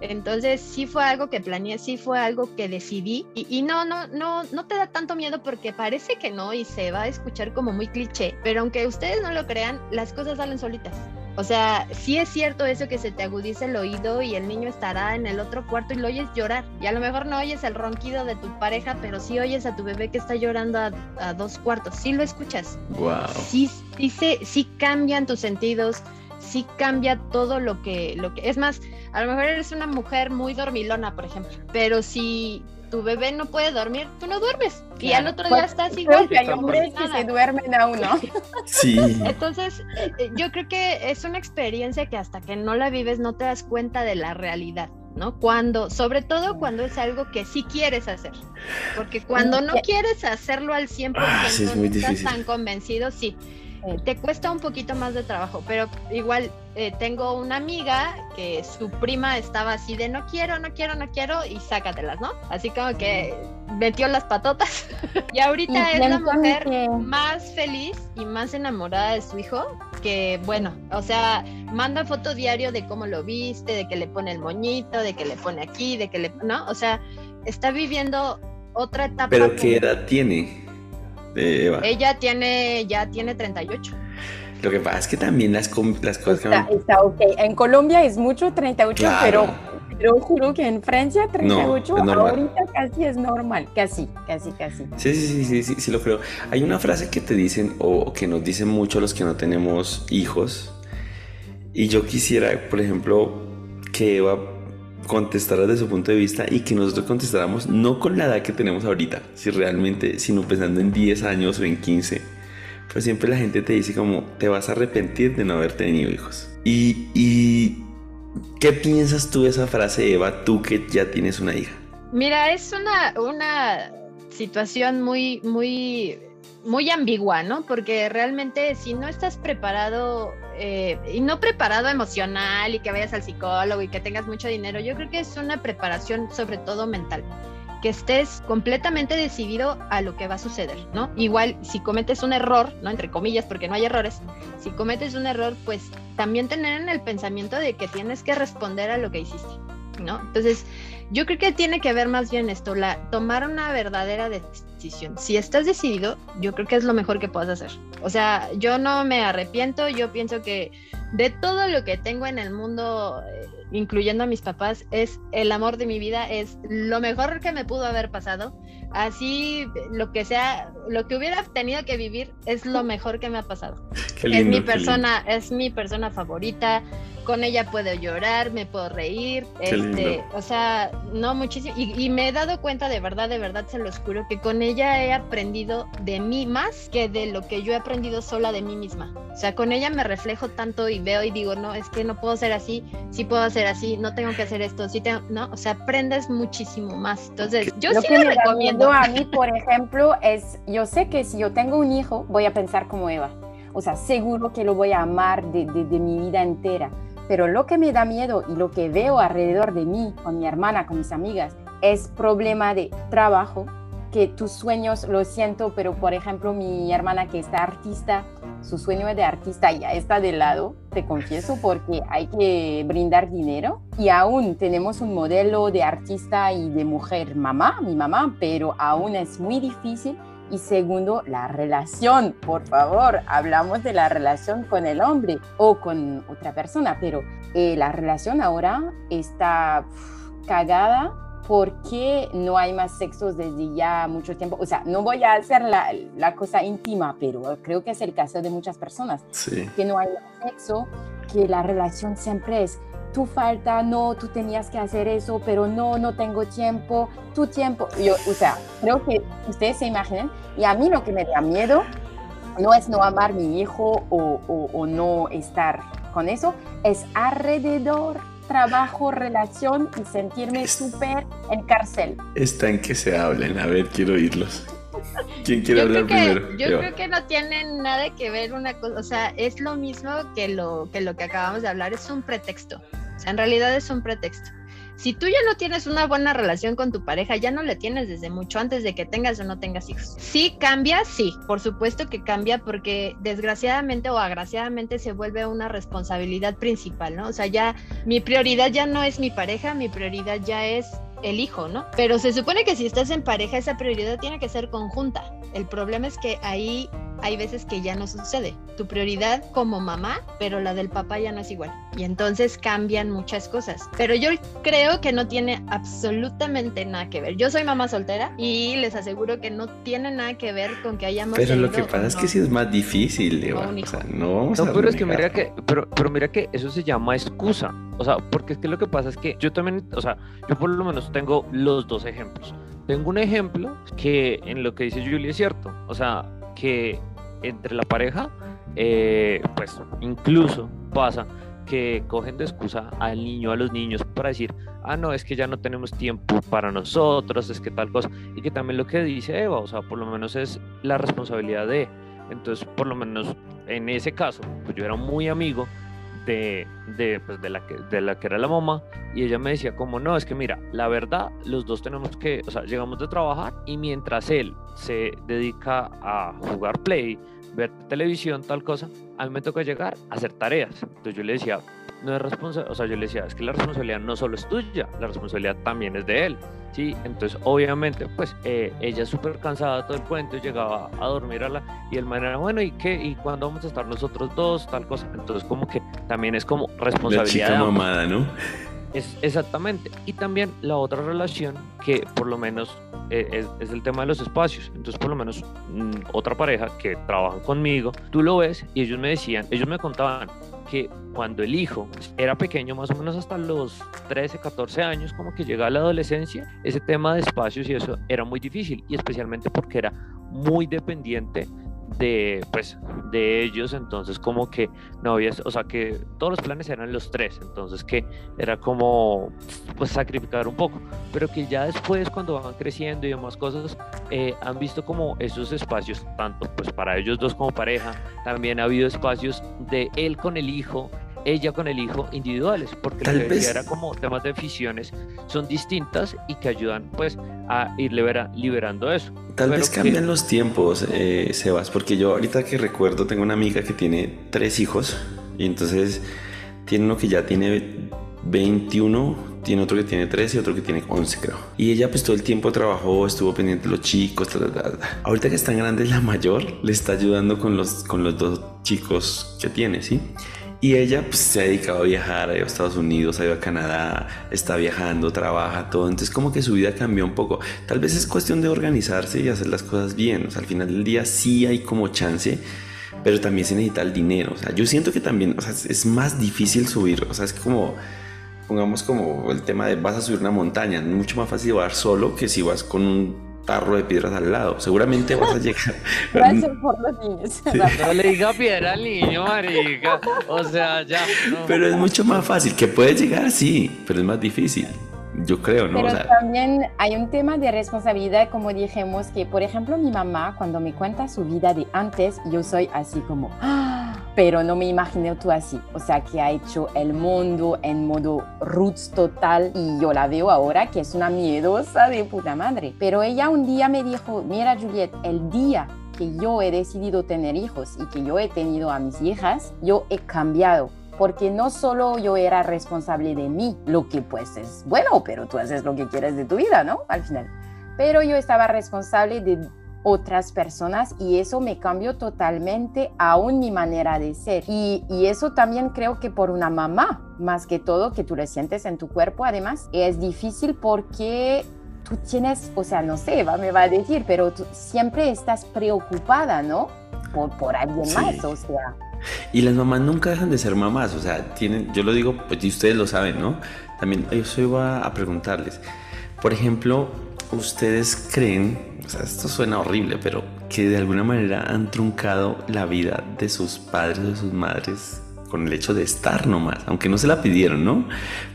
Entonces sí fue algo que planeé, sí fue algo que decidí y, y, no, no, no, no te da tanto miedo porque parece que no y se va a escuchar como muy cliché, pero aunque ustedes no lo crean, las cosas salen solitas. O sea, sí es cierto eso que se te agudiza el oído y el niño estará en el otro cuarto y lo oyes llorar. Y a lo mejor no oyes el ronquido de tu pareja, pero sí oyes a tu bebé que está llorando a, a dos cuartos. Sí lo escuchas. Wow. Sí, sí, sí cambian tus sentidos, sí cambia todo lo que, lo que... Es más, A lo mejor eres una mujer muy dormilona, por ejemplo, pero si tu bebé no puede dormir, tú no duermes. Y al otro día Pues, estás igual. que hay hombres que se duermen a uno. Sí. Entonces, eh, yo creo que es una experiencia que hasta que no la vives no te das cuenta de la realidad, ¿no? Cuando, sobre todo cuando es algo que sí quieres hacer. Porque cuando no quieres hacerlo al 100%, Ah, sí, es no muy estás difícil. tan convencido, sí. Sí. Te cuesta un poquito más de trabajo, pero igual eh, tengo una amiga que su prima estaba así de no quiero, no quiero, no quiero y sácatelas, ¿no? Así como que metió las patotas y ahorita Y es la mujer que- más feliz y más enamorada de su hijo que bueno, o sea, manda foto diario de cómo lo viste, de que le pone el moñito, de que le pone aquí, de que le, ¿no? O sea, está viviendo otra etapa. Pero ¿qué edad tiene Eva? Ella tiene, ya tiene 38. Lo que pasa es que también las, las cosas Está, está ok. En Colombia es mucho 38, Claro. pero, pero juro que en Francia 38 es normal. ahorita casi es normal. Casi, casi, casi. Sí, sí, sí, sí, sí, sí, lo creo. Hay una frase que te dicen o que nos dicen mucho los que no tenemos hijos. Y yo quisiera, por ejemplo, que Eva contestara desde su punto de vista y que nosotros contestáramos no con la edad que tenemos ahorita, si realmente, sino pensando en 10 años o en 15. Pero siempre la gente te dice como, te vas a arrepentir de no haber tenido hijos. Y, y ¿qué piensas tú de esa frase, Eva, tú que ya tienes una hija? Mira, es una, una situación muy, muy, muy ambigua, ¿no? Porque realmente si no estás preparado, eh, y no preparado emocional y que vayas al psicólogo y que tengas mucho dinero, yo creo que es una preparación sobre todo mental. Que estés completamente decidido a lo que va a suceder, ¿no? Igual, si cometes un error, ¿no? Entre comillas, porque no hay errores, si cometes un error, pues también tener en el pensamiento de que tienes que responder a lo que hiciste, ¿no? Entonces, yo creo que tiene que ver más bien esto, la, tomar una verdadera decisión. Si estás decidido, yo creo que es lo mejor que puedas hacer. O sea, yo no me arrepiento, yo pienso que de todo lo que tengo en el mundo, eh, incluyendo a mis papás, es el amor de mi vida, es lo mejor que me pudo haber pasado. Así, lo que sea, lo que hubiera tenido que vivir es lo mejor que me ha pasado Qué es lindo, mi qué lindo. persona, es mi persona favorita. Con ella puedo llorar, me puedo reír, Qué este, lindo. o sea, no muchísimo. Y, y me he dado cuenta de verdad, de verdad, se los juro, que con ella he aprendido de mí más que de lo que yo he aprendido sola de mí misma. O sea, con ella me reflejo tanto y veo y digo, no, es que no puedo ser así, sí puedo hacer así, no tengo que hacer esto, sí tengo, no, o sea, aprendes muchísimo más. Entonces, yo lo sí lo da recomiendo. Miedo a mí, por ejemplo, es, yo sé que si yo tengo un hijo, voy a pensar como Eva. O sea, seguro que lo voy a amar de, de- de mi vida entera. Pero lo que me da miedo y lo que veo alrededor de mí, con mi hermana, con mis amigas, es problema de trabajo, que tus sueños, lo siento, pero por ejemplo, mi hermana que está artista, su sueño de artista ya está de lado, te confieso, porque hay que brindar dinero. Y aún tenemos un modelo de artista y de mujer mamá, mi mamá, pero aún es muy difícil. Y segundo, la relación, por favor, hablamos de la relación con el hombre o con otra persona, pero eh, la relación ahora está uf, cagada porque no hay más sexos desde ya mucho tiempo. O sea, no voy a hacer la, la cosa íntima, pero creo que es el caso de muchas personas, Sí. que no hay más sexo, que la relación siempre es tu falta, no, tú tenías que hacer eso, pero no, no tengo tiempo, tu tiempo. Yo, o sea, creo que ustedes se imaginen, y a mí lo que me da miedo no es no amar a mi hijo o, o- o no estar con eso, es alrededor, trabajo, relación y sentirme súper en cárcel. Está en que se hablen. A ver, quiero oírlos. ¿Quién quiere yo hablar creo que, primero? Yo Eva. creo que no tiene nada que ver una cosa, o sea, es lo mismo que lo, que lo que acabamos de hablar, es un pretexto. O sea, en realidad es un pretexto. Si tú ya no tienes una buena relación con tu pareja, ya no la tienes desde mucho antes de que tengas o no tengas hijos. Sí cambia, sí, por supuesto que cambia porque desgraciadamente o agraciadamente se vuelve una responsabilidad principal, ¿no? O sea, ya mi prioridad ya no es mi pareja, mi prioridad ya es el hijo, ¿no? Pero se supone que si estás en pareja, esa prioridad tiene que ser conjunta. El problema es que ahí hay veces que ya no sucede. Tu prioridad como mamá, pero la del papá ya no es igual. Y entonces cambian muchas cosas. Pero yo creo que no tiene absolutamente nada que ver. Yo soy mamá soltera y les aseguro que no tiene nada que ver con que hayamos Pero lo que pasa es no. que sí es más difícil, Eva. O sea, no vamos No, a pero es que mira que, pero, pero mira que eso se llama excusa. O sea, porque es que lo que pasa es que yo también, o sea, yo por lo menos tengo los dos ejemplos. Tengo un ejemplo que en lo que dice Julie es cierto. O sea, que entre la pareja, eh, pues incluso pasa que cogen de excusa al niño, a los niños, para decir, ah, no, es que ya no tenemos tiempo para nosotros, es que tal cosa. Y que también lo que dice Eva, o sea, por lo menos es la responsabilidad de. Entonces, por lo menos en ese caso, pues yo era muy amigo de, de, pues, de, la que, de la que era la mamá y ella me decía como, no, es que mira, la verdad, los dos tenemos que, o sea, llegamos de trabajar y mientras él se dedica a jugar play, ver televisión, tal cosa, a mí me toca llegar a hacer tareas. Entonces yo le decía, no es responsabilidad, o sea, yo le decía, es que la responsabilidad no solo es tuya, la responsabilidad también es de él. Sí, entonces obviamente pues eh, ella súper cansada todo el cuento, llegaba a dormir a la y el man era bueno y qué y cuándo vamos a estar nosotros dos tal cosa, entonces como que también es como La responsabilidad chica mamada, ¿no? Es, exactamente. Y también la otra relación que por lo menos eh, es, es el tema de los espacios. Entonces por lo menos mm, otra pareja que trabaja conmigo, tú lo ves y ellos me decían, ellos me contaban que cuando el hijo era pequeño, más o menos hasta los 13, 14 años, como que llega a la adolescencia, ese tema de espacios y eso era muy difícil y especialmente porque era muy dependiente de pues de ellos entonces como que no había o sea que todos los planes eran los tres entonces que era como pues sacrificar un poco pero que ya después cuando van creciendo y demás cosas eh, han visto como esos espacios tanto pues para ellos dos como pareja también ha habido espacios de él con el hijo ella con el hijo individuales porque Tal decía vez- era como temas de aficiones son distintas y que ayudan pues a ir libera- liberando eso Tal Pero vez que- cambian los tiempos, eh, Sebas, porque yo ahorita que recuerdo tengo una amiga que tiene tres hijos y entonces tiene uno que ya tiene 21, tiene otro que tiene 13 y otro que tiene 11 creo. Y ella pues todo el tiempo trabajó, estuvo pendiente de los chicos. ta, ta, ta, ta. Ahorita que están grandes la mayor le está ayudando con los, con los dos chicos que tiene, ¿sí? Y ella pues, se ha dedicado a viajar, ha ido a Estados Unidos, ha ido a Canadá, está viajando, trabaja, todo. Entonces como que su vida cambió un poco. Tal vez es cuestión de organizarse y hacer las cosas bien. O sea, al final del día sí hay como chance, pero también se necesita el dinero. O sea, yo siento que también, o sea, es- más difícil subir. O sea, es como, pongamos como el tema de vas a subir una montaña. Es mucho más fácil llevar solo que si vas con un tarro de piedras al lado. Seguramente vas a llegar. Gracias por los niños. No le diga piedra al niño, marica. O sea, ya. no. Pero es mucho más fácil. Que puedes llegar, sí, pero es más difícil. Yo creo, ¿no? O Pero sea, también hay un tema de responsabilidad, como dijimos, que por ejemplo mi mamá cuando me cuenta su vida de antes, yo soy así como, "Ah", pero no me imagino tú así, o sea, que ha hecho el mundo en modo roots total y yo la veo ahora que es una miedosa de puta madre. Pero ella un día me dijo, mira Juliet, el día que yo he decidido tener hijos y que yo he tenido a mis hijas, yo he cambiado porque no solo yo era responsable de mí, lo que pues es bueno, pero tú haces lo que quieres de tu vida, ¿no? Al final. Pero yo estaba responsable de otras personas y eso me cambió totalmente aún mi manera de ser. Y, y eso también creo que por una mamá, más que todo, que tú lo sientes en tu cuerpo, además, es difícil porque tú tienes, o sea, no sé, va, me va a decir, pero tú siempre estás preocupada, ¿no? Por, por alguien Sí. más, o sea. Y las mamás nunca dejan de ser mamás, o sea, tienen, yo lo digo, pues y ustedes lo saben, ¿no? También yo iba a preguntarles, por ejemplo, ¿ustedes creen, o sea, esto suena horrible, pero que de alguna manera han truncado la vida de sus padres o de sus madres con el hecho de estar nomás, aunque no se la pidieron, ¿no?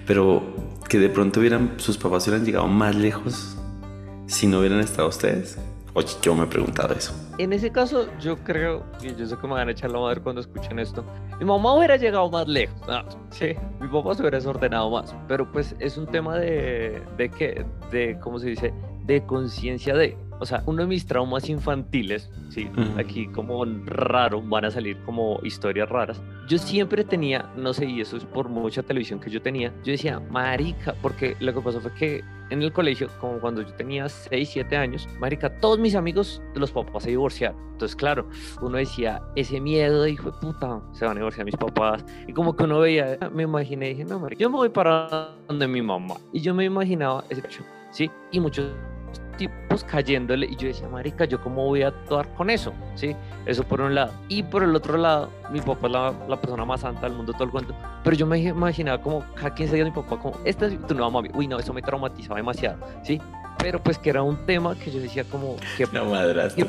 Pero que de pronto hubieran, sus papás hubieran llegado más lejos si no hubieran estado ustedes. Oye, yo me he preguntado eso. En ese caso, yo creo, y yo sé que me van a echar la madre cuando escuchen esto, mi mamá hubiera llegado más lejos. Ah, sí, mi papá se hubiera desordenado más. Pero pues es un tema de, de qué, de, ¿cómo se dice? De conciencia de. O sea, uno de mis traumas infantiles, sí, Ujú. aquí como raro, van a salir como historias raras. Yo siempre tenía, no sé, y eso es por mucha televisión que yo tenía, yo decía, marica, porque lo que pasó fue que en el colegio, como cuando yo tenía 6, 7 años, marica, todos mis amigos de los papás se divorciaron. Entonces, claro, uno decía, ese miedo, hijo de puta, se van a divorciar mis papás. Y como que uno veía, me imaginé, dije, no, marica, yo me voy para donde mi mamá. Y yo me imaginaba ese hecho, ¿sí? Y muchos tipos cayéndole y yo decía, marica, ¿yo cómo voy a actuar con eso? ¿Sí? Eso por un lado. Y por el otro lado, mi papá es la, la persona más santa del mundo, todo el cuento. Pero yo me imaginaba como, cada 15 días mi papá como, esta es tu nueva mami. Uy, no, eso me traumatizaba demasiado, ¿sí? Pero pues que era un tema que yo decía como... que La madrastra.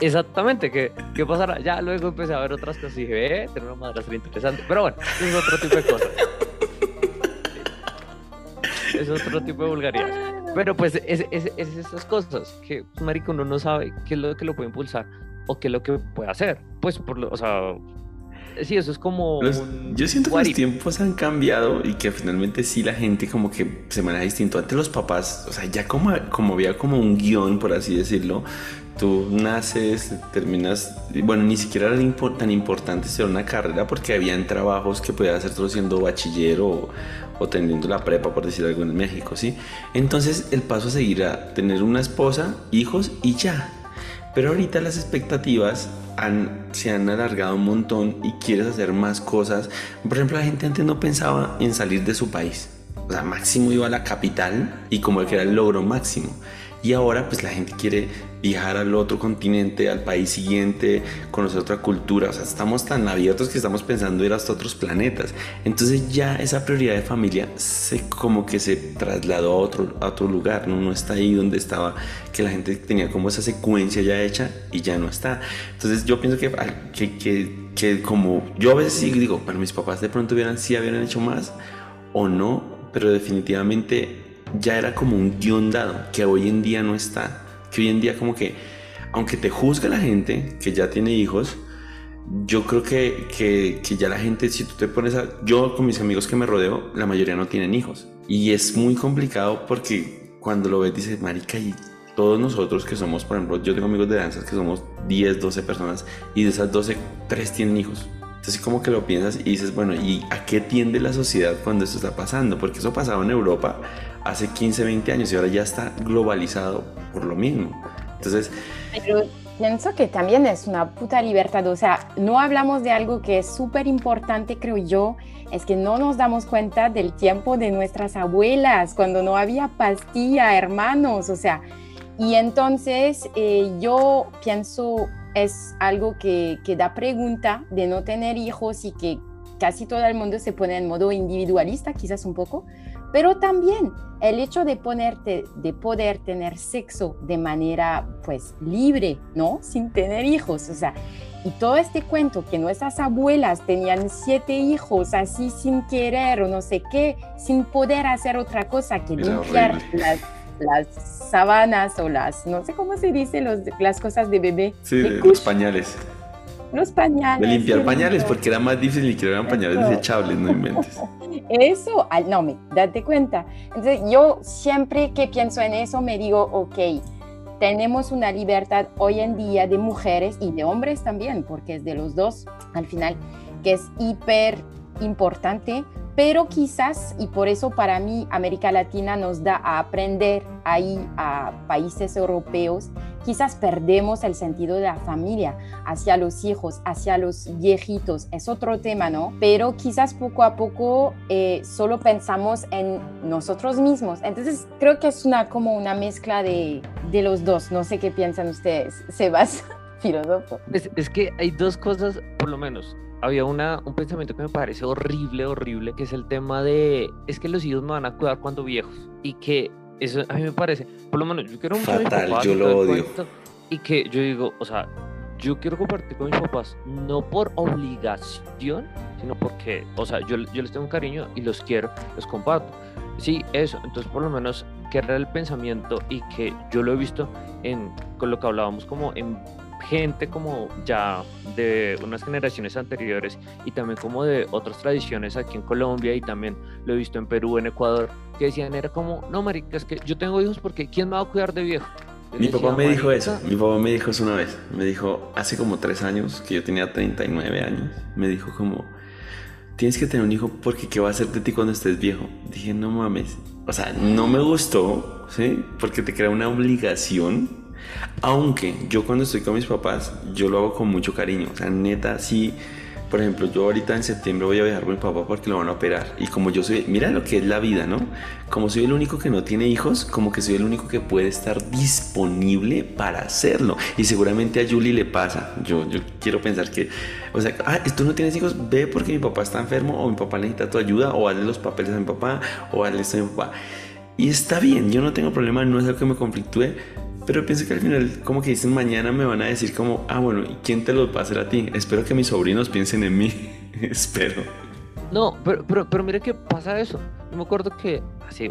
Exactamente, ¿qué, ¿qué pasará? Ya luego empecé a ver otras cosas y dije, eh, tener una madrastra interesante. Pero bueno, es otro tipo de cosas. Es otro tipo de vulgaridad. Pero pues es, es, es esas cosas que, pues, marico, uno no sabe qué es lo que lo puede impulsar o qué es lo que puede hacer. Pues, por lo, o sea, sí, eso es como... Los- un yo siento que what los tiempos han cambiado y que finalmente sí la gente como que se maneja distinto. Antes los papás, o sea, ya como, como había como un guion, por así decirlo, tú naces, terminas, bueno, ni siquiera era tan importante ser una carrera porque habían trabajos que podías hacer solo siendo bachiller o, o teniendo la prepa, por decir algo en México, ¿sí? Entonces el paso a seguir a tener una esposa, hijos y ya. Pero ahorita las expectativas han- se han alargado un montón y quieres hacer más cosas. Por ejemplo, la gente antes no pensaba en salir de su país. O sea, máximo iba a la capital y como que era el logro máximo. Y ahora pues la gente quiere viajar al otro continente, al país siguiente, conocer otra cultura. O sea, estamos tan abiertos que estamos pensando ir hasta otros planetas. Entonces ya esa prioridad de familia se como que se trasladó a otro, a otro lugar. ¿no? no está ahí donde estaba, que la gente tenía como esa secuencia ya hecha y ya no está. Entonces yo pienso que, que, que, que como yo a veces sí digo, pero mis papás de pronto hubieran, sí habían hecho más o no, pero definitivamente ya era como un guion dado que hoy en día no está. Que hoy en día como que, aunque te juzga la gente que ya tiene hijos, yo creo que, que, ya la gente, si tú te pones a... Yo con mis amigos que me rodeo, la mayoría no tienen hijos. Y es muy complicado porque cuando lo ves dices, marica, y todos nosotros que somos, por ejemplo, yo tengo amigos de danzas que somos 10, 12 personas y de esas 12, 3 tienen hijos. Entonces como que lo piensas y dices, bueno, ¿y a qué tiende la sociedad cuando esto está pasando? Porque eso pasaba en Europa hace 15, 20 años y ahora ya está globalizado por lo mismo. Entonces, pienso que también es una puta libertad. O sea, no hablamos de algo que es súper importante, creo yo, es que no nos damos cuenta del tiempo de nuestras abuelas, cuando no había pastilla, hermanos. O sea, y entonces eh, yo pienso es algo que, que da pregunta de no tener hijos y que casi todo el mundo se pone en modo individualista, quizás un poco, pero también el hecho de ponerte, de poder tener sexo de manera pues libre, ¿no? Sin tener hijos, o sea, y todo este cuento que nuestras abuelas tenían siete hijos así sin querer o no sé qué, sin poder hacer otra cosa que Era limpiar horrible. las, las sábanas o las, no sé cómo se dice, los, las cosas de bebé, sí, de los pañales. los pañales. De limpiar pañales, porque era más difícil y que eran pañales Eso. desechables, no inventes. Eso, al- no, me, date cuenta. Entonces, yo siempre que pienso en eso me digo, ok, tenemos una libertad hoy en día de mujeres y de hombres también, porque es de los dos al final, que es hiper importante, pero quizás, y por eso para mí América Latina nos da a aprender ahí a países europeos, quizás perdemos el sentido de la familia hacia los hijos, hacia los viejitos, es otro tema, ¿no? Pero quizás poco a poco eh, solo pensamos en nosotros mismos. Entonces creo que es una como una mezcla de, de los dos. No sé qué piensan ustedes, Sebas, filósofo. Es, es que hay dos cosas, por lo menos. Había una, un pensamiento que me parece horrible, horrible, que es el tema de, es que los hijos me van a cuidar cuando viejos. Y que eso a mí me parece, por lo menos yo quiero mis Fatal, papás yo y lo odio. cuento, Y que yo digo, o sea, yo quiero compartir con mis papás, no por obligación, sino porque, o sea, yo, yo les tengo un cariño y los quiero, los comparto. Sí, eso. Entonces, por lo menos, que era el pensamiento y que yo lo he visto en, con lo que hablábamos como en gente como ya de unas generaciones anteriores y también como de otras tradiciones aquí en Colombia y también lo he visto en Perú, en Ecuador, que decían era como, no, marica, es que yo tengo hijos porque ¿quién me va a cuidar de viejo? Yo Mi papá me dijo "Marica, eso, mi papá me dijo eso una vez, me dijo hace como tres años, que yo tenía 39 años, me dijo como, tienes que tener un hijo porque ¿qué va a hacer de ti cuando estés viejo? Dije, no mames, o sea, no me gustó, ¿sí? Porque te crea una obligación. Aunque yo cuando estoy con mis papás, yo lo hago con mucho cariño. O sea, neta, sí. Por ejemplo, yo ahorita en septiembre voy a viajar con mi papá porque lo van a operar. Y como yo soy, mira lo que es la vida, ¿no? Como soy el único que no tiene hijos, como que soy el único que puede estar disponible para hacerlo. Y seguramente a Julie le pasa. Yo, yo quiero pensar que, o sea, ah, tú no tienes hijos, ve porque mi papá está enfermo o mi papá necesita tu ayuda o hazle los papeles a mi papá o hazle esto a mi papá. Y está bien, yo no tengo problema, no es algo que me conflictúe, pero pienso que al final, como que dicen, mañana me van a decir como, ah, bueno, ¿y quién te los va a hacer a ti? Espero que mis sobrinos piensen en mí. Espero. No, pero, pero, pero mire que pasa eso. Yo me acuerdo que hace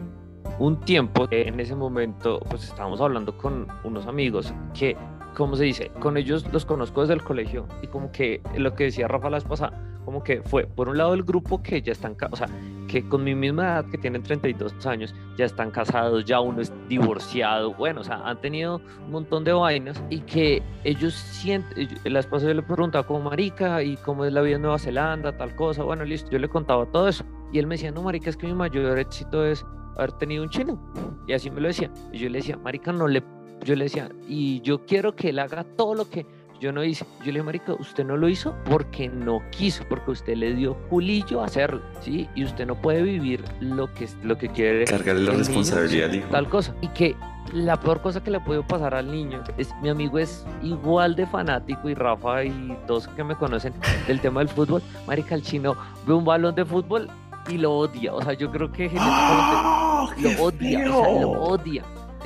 un tiempo, en ese momento, pues estábamos hablando con unos amigos que, ¿cómo se dice? Con ellos los conozco desde el colegio y como que lo que decía Rafa la vez pasada, como que fue, por un lado, el grupo que ya están, o sea, que con mi misma edad, que tienen 32 años, ya están casados, ya uno es divorciado, bueno, o sea, han tenido un montón de vainas y que ellos sienten, la esposa yo le preguntaba como marica y cómo es la vida en Nueva Zelanda, tal cosa, bueno, listo, yo le contaba todo eso. Y él me decía, no, marica, es que mi mayor éxito es haber tenido un chino y así me lo decía, y yo le decía, marica, no le, yo le decía, y yo quiero que él haga todo lo que yo no hice. Yo le dije, marica, usted no lo hizo porque no quiso, porque usted le dio culillo a hacerlo, ¿sí? Y usted no puede vivir lo que, lo que quiere. Cargarle la responsabilidad, hijo. Tal cosa. Y que la peor cosa que le puede pasar al niño es, mi amigo es igual de fanático y Rafa y todos que me conocen del tema del fútbol. Marica, el chino ve un balón de fútbol y lo odia. O sea, yo creo que ¡Oh, lo odia, o sea, lo odia.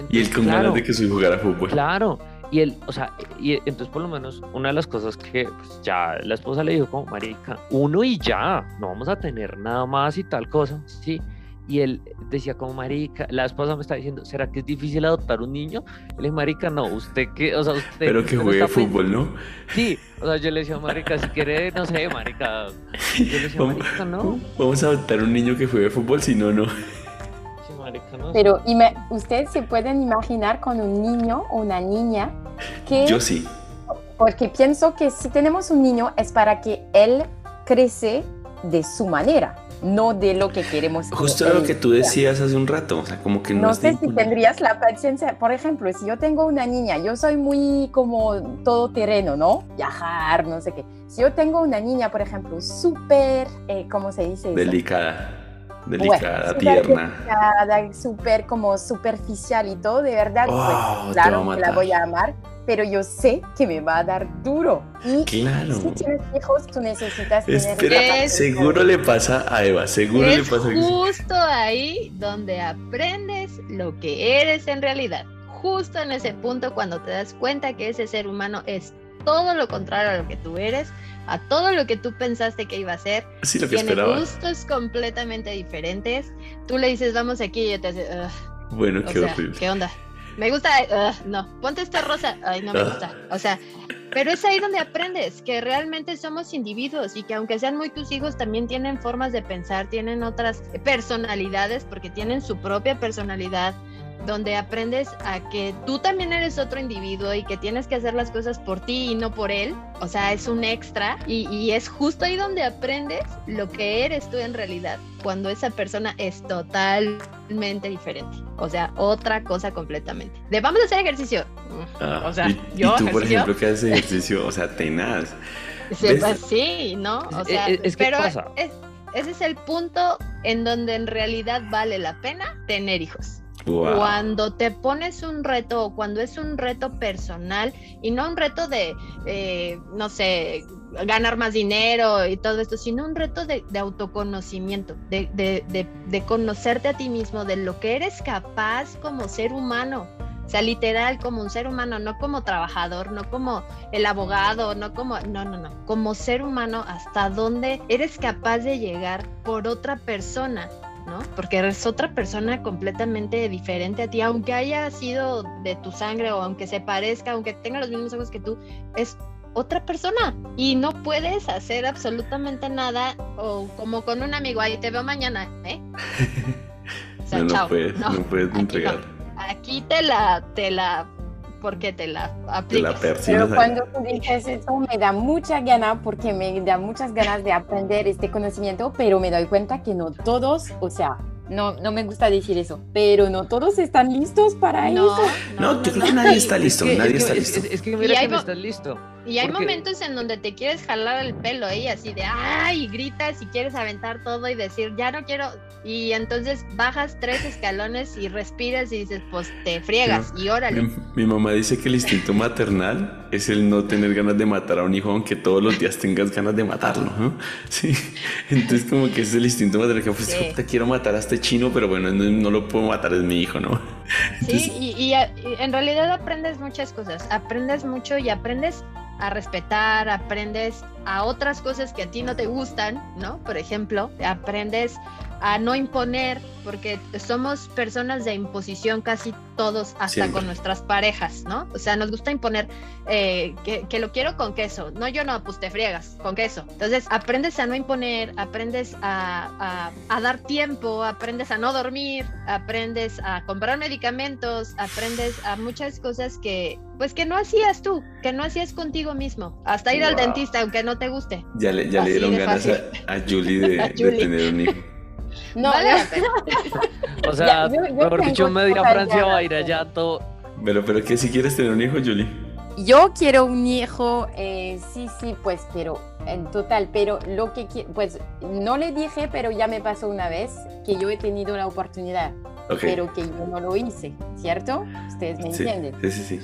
y él con claro, ganas de que su jugara fútbol. Claro. Y él, o sea, y entonces por lo menos una de las cosas que pues, ya la esposa le dijo como, marica, uno y ya, no vamos a tener nada más y tal cosa, ¿sí? Y él decía como, marica, la esposa me está diciendo, ¿será que es difícil adoptar un niño? Y le dije, marica, no, usted que, o sea, usted... Pero que no juegue fútbol, ¿no? Sí, o sea, yo le decía, marica, si quiere, no sé, marica, yo le decía, marica, no, vamos a adoptar un niño que juegue fútbol, si no, no. Sí, marica, no. Pero ima- ustedes se pueden imaginar con un niño o una niña que... Yo sí. Porque pienso que si tenemos un niño es para que él crece de su manera, no de lo que queremos. que Justo lo que tú decías hace un rato, o sea, como que no, sé si tendrías la paciencia. Por ejemplo, si yo tengo una niña, yo soy muy como todoterreno, ¿no? Viajar, no sé qué. Si yo tengo una niña, por ejemplo, súper, eh, ¿cómo se dice? eso? Delicada. Bueno, Delicada, súper tierna. delicada, súper como superficial y todo, de verdad, Oh, pues te va a claro que la voy a amar, pero yo sé que me va a dar duro. Y Claro. si tienes hijos, tú necesitas tener... Espera, Es- seguro le pasa a Eva, seguro le pasa a justo ahí donde aprendes lo que eres en realidad. Justo en ese punto cuando te das cuenta que ese ser humano es todo lo contrario a lo que tú eres, a todo lo que tú pensaste que iba a ser. Sí, lo que Tiene esperaba. gustos completamente diferentes. Tú le dices, vamos aquí y ella te hace, "Ugh". Bueno, O qué sea, horrible. ¿qué onda? Me gusta, ugh, no, ponte esta rosa, ay, no me Ugh. gusta. O sea, pero es ahí donde aprendes que realmente somos individuos y que aunque sean muy tus hijos, también tienen formas de pensar, tienen otras personalidades, porque tienen su propia personalidad, donde aprendes a que tú también eres otro individuo y que tienes que hacer las cosas por ti y no por él. O sea, es un extra y, y es justo ahí donde aprendes lo que eres tú en realidad, cuando esa persona es totalmente diferente. O sea, otra cosa completamente. De vamos a hacer ejercicio. Ah, o sea, y, y yo tú, por ejercicio. ejemplo, que haces ejercicio, o sea, tenaz. Sí, ¿Ves? pues sí, ¿no? O sea, Es- es que pero pasa. es- ese es el punto en donde en realidad vale la pena tener hijos. Cuando te pones un reto o cuando es un reto personal y no un reto de, eh, no sé, ganar más dinero y todo esto, sino un reto de, autoconocimiento, de, de- de- de conocerte a ti mismo, de lo que eres capaz como ser humano. O sea, literal, como un ser humano, no como trabajador, no como el abogado, no como, no, no, no, como ser humano, hasta dónde eres capaz de llegar por otra persona, ¿no? Porque eres otra persona completamente diferente a ti, aunque haya sido de tu sangre o aunque se parezca, aunque tenga los mismos ojos que tú, es otra persona y no puedes hacer absolutamente nada o como con un amigo, ahí te veo mañana, ¿eh? O sea, no, no chao. puedes, no, puedes entregar. Aquí te la, te la, porque te la Te aplicas. la Pero ahí. cuando tú dices eso me da mucha gana porque me da muchas ganas de aprender este conocimiento, pero me doy cuenta que no todos, o sea, no, no me gusta decir eso, pero no todos están listos para eso. No, yo creo que nadie está listo, nadie está listo. Es, que mira que no estás listo. Y hay momentos en donde te quieres jalar el pelo ahí, así de ¡ay! y gritas y quieres aventar todo y decir ya no quiero. Y entonces bajas tres escalones y respiras y dices, pues te friegas y órale. Mi, mamá dice que el instinto maternal es el no tener ganas de matar a un hijo, aunque todos los días tengas ganas de matarlo. ¿no? Sí. Entonces, como que es el instinto maternal que pues, te quiero matar a este chino, pero bueno, no, lo puedo matar, es mi hijo, ¿no? sí, y en realidad aprendes muchas cosas. Aprendes mucho y aprendes a respetar, aprendes a otras cosas que a ti no te gustan, ¿no? Por ejemplo, aprendes a no imponer, porque somos personas de imposición casi todos, hasta con nuestras parejas, ¿no? O sea, nos gusta imponer eh, que, lo quiero con queso. No, yo no, pues te friegas con queso. Entonces, aprendes a no imponer, aprendes a, a, dar tiempo, aprendes a no dormir, aprendes a comprar medicamentos, aprendes a muchas cosas que, pues que no hacías tú, que no hacías contigo mismo. Hasta ir al dentista, aunque no te guste. Ya le, ya le dieron ganas a, Julie de, de tener un hijo. No, o sea, mejor dicho, media Francia va a ir allá todo. Pero, pero que si quieres tener un hijo, Julie. Yo quiero un hijo, eh, sí, sí, pues, pero en total, pero lo que pues no le dije, pero ya me pasó una vez que yo he tenido la oportunidad, pero que yo no lo hice, ¿cierto? Ustedes me entienden. Sí, sí, sí.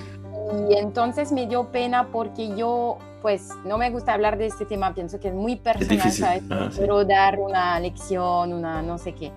Y entonces me dio pena porque yo, pues, no me gusta hablar de este tema, pienso que es muy personal, ¿sabes? Ah, dar una lección, una no sé qué.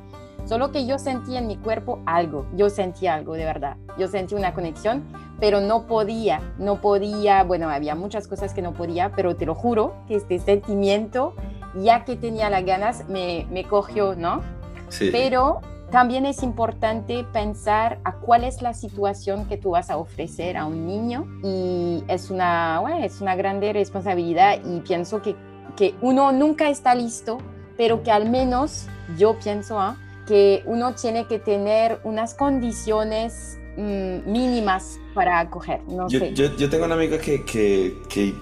Solo que yo sentí en mi cuerpo algo, yo sentí algo de verdad, yo sentí una conexión, pero no podía, no podía, bueno, había muchas cosas que no podía, pero te lo juro que este sentimiento, ya que tenía las ganas, me, me cogió, ¿no? Sí. Pero también es importante pensar a cuál es la situación que tú vas a ofrecer a un niño y es una, bueno, es una grande responsabilidad y pienso que, que uno nunca está listo, pero que al menos yo pienso ¿ah? que uno tiene que tener unas condiciones mm, mínimas para acoger. No yo, sé. Yo, yo, tengo una amiga que, que, que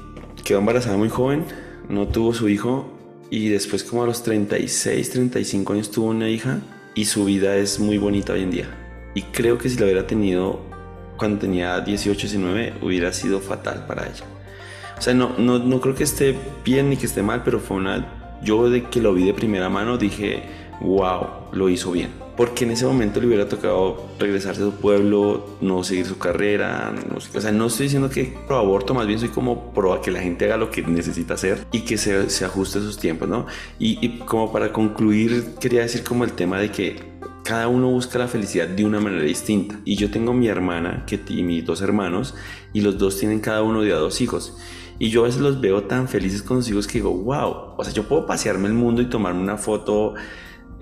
quedó embarazada muy joven, no tuvo su hijo y después como a los 36, 35 años tuvo una hija y su vida es muy bonita hoy en día. Y creo que si la hubiera tenido cuando tenía 18, 19, hubiera sido fatal para ella. O sea, no, no, no creo que esté bien ni que esté mal, pero fue una... Yo de que lo vi de primera mano dije, wow, lo hizo bien porque en ese momento le hubiera tocado regresarse a su pueblo, no seguir su carrera. No, o sea, no estoy diciendo que pro aborto, más bien soy como pro a que la gente haga lo que necesita hacer y que se, se ajuste a sus tiempos, ¿no? Y, y, como para concluir, quería decir como el tema de que cada uno busca la felicidad de una manera distinta. Y yo tengo mi hermana que, y mis dos hermanos y los dos tienen cada uno de a dos hijos. Y yo a veces los veo tan felices con sus hijos que digo, wow, o sea, yo puedo pasearme el mundo y tomarme una foto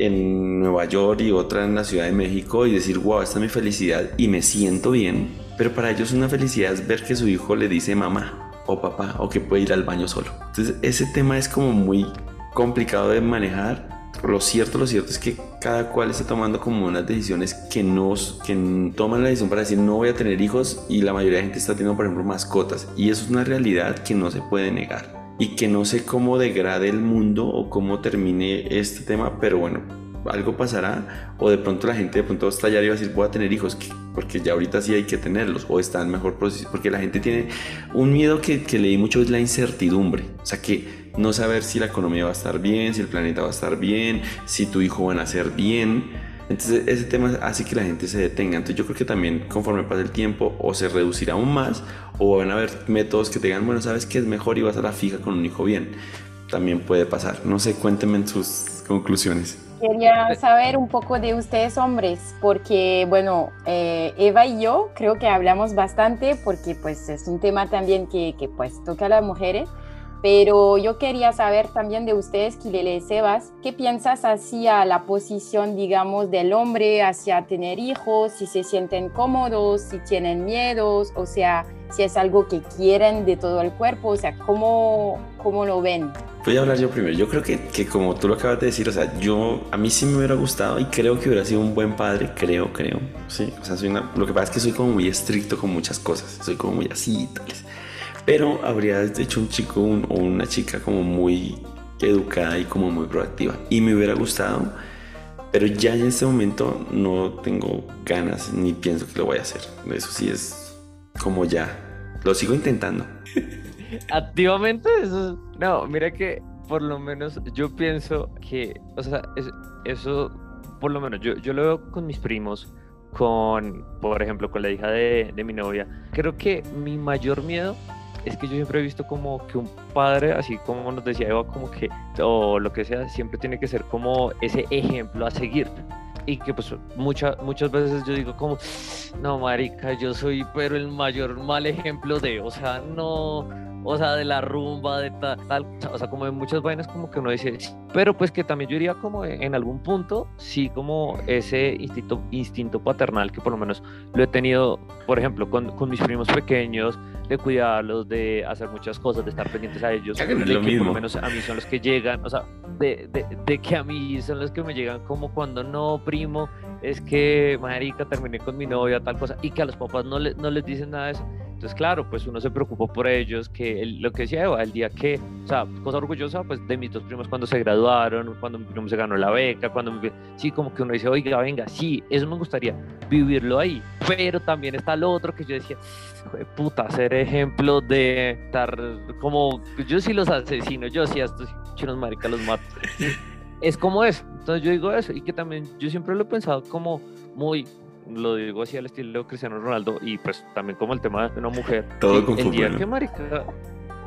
en Nueva York y otra en la Ciudad de México y decir, wow, esta es mi felicidad y me siento bien. Pero para ellos una felicidad es ver que su hijo le dice mamá o papá o que puede ir al baño solo. Entonces ese tema es como muy complicado de manejar. Lo cierto, lo cierto es que cada cual está tomando como unas decisiones que nos, que toman la decisión para decir no voy a tener hijos y la mayoría de gente está teniendo por ejemplo mascotas y eso es una realidad que no se puede negar y que no sé cómo degrade el mundo o cómo termine este tema, pero bueno, algo pasará o de pronto la gente de pronto va a estallar y va a decir voy a tener hijos porque ya ahorita sí hay que tenerlos o está en mejor porque la gente tiene un miedo que, que leí mucho es la incertidumbre. O sea que no saber si la economía va a estar bien si el planeta va a estar bien si tu hijo va a nacer bien entonces ese tema hace que la gente se detenga. Entonces yo creo que también conforme pase el tiempo o se reducirá aún más o van a haber métodos que te digan, bueno, sabes que es mejor y vas a la fija con un hijo bien. También puede pasar. No sé, cuéntenme en sus conclusiones. Quería saber un poco de ustedes hombres, porque bueno, eh, Eva y yo creo que hablamos bastante porque pues es un tema también que, que pues toca a las mujeres pero yo quería saber también de ustedes, Kilele Sebas, ¿qué piensas hacia la posición, digamos, del hombre hacia tener hijos? Si se sienten cómodos, si tienen miedos, o sea, si es algo que quieren de todo el cuerpo, o sea, ¿cómo, cómo lo ven? Voy a hablar yo primero. Yo creo que, que, como tú lo acabas de decir, o sea, yo a mí sí me hubiera gustado y creo que hubiera sido un buen padre, creo, creo. Sí, o sea, soy una, lo que pasa es que soy como muy estricto con muchas cosas, soy como muy así y tales pero habría hecho un chico o una chica como muy educada y como muy proactiva. Y me hubiera gustado Pero ya en este momento no tengo ganas ni pienso que lo voy a hacer. Eso sí es como ya. Lo sigo intentando. Activamente, eso. No, mira que por lo menos yo pienso que, o sea, eso, por lo menos yo, yo lo veo con mis primos, con, por ejemplo, con la hija de, de mi novia. Creo que mi mayor miedo es que yo siempre he visto como que un padre, así como nos decía Eva, como que, o lo que sea, siempre tiene que ser como ese ejemplo a seguir. Y que pues muchas muchas veces yo digo como, no, marica, yo soy pero el mayor mal ejemplo de, o sea, no, o sea, de la rumba, de tal, o sea, como de muchas vainas como que uno dice, pero pues que también yo diría como en algún punto, sí, como ese instinto, instinto paternal que por lo menos lo he tenido, por ejemplo, con, con mis primos pequeños, de cuidarlos, de hacer muchas cosas, de estar pendientes a ellos, de que por lo menos a mí son los que llegan, o sea, de, de, de, que a mí son los que me llegan como cuando no, primo, es que, marica, terminé con mi novia, tal cosa, y que a los papás no, le, no les dicen nada de eso. Entonces, claro, pues uno se preocupó por ellos, que lo que decía Eva, el día que, o sea, cosa orgullosa, pues de mis dos primos cuando se graduaron, cuando mi primo se ganó la beca, cuando sí, como que uno dice, oiga, venga, sí, eso me gustaría vivirlo ahí, pero también está lo otro que yo decía, puta, ser ejemplo de estar como, yo sí los asesino, yo sí a estos chinos maricas los mato. es como eso, entonces yo digo eso, y que también yo siempre lo he pensado como muy lo digo así al estilo Cristiano Ronaldo y pues también como el tema de una mujer. Todo con el día que marica,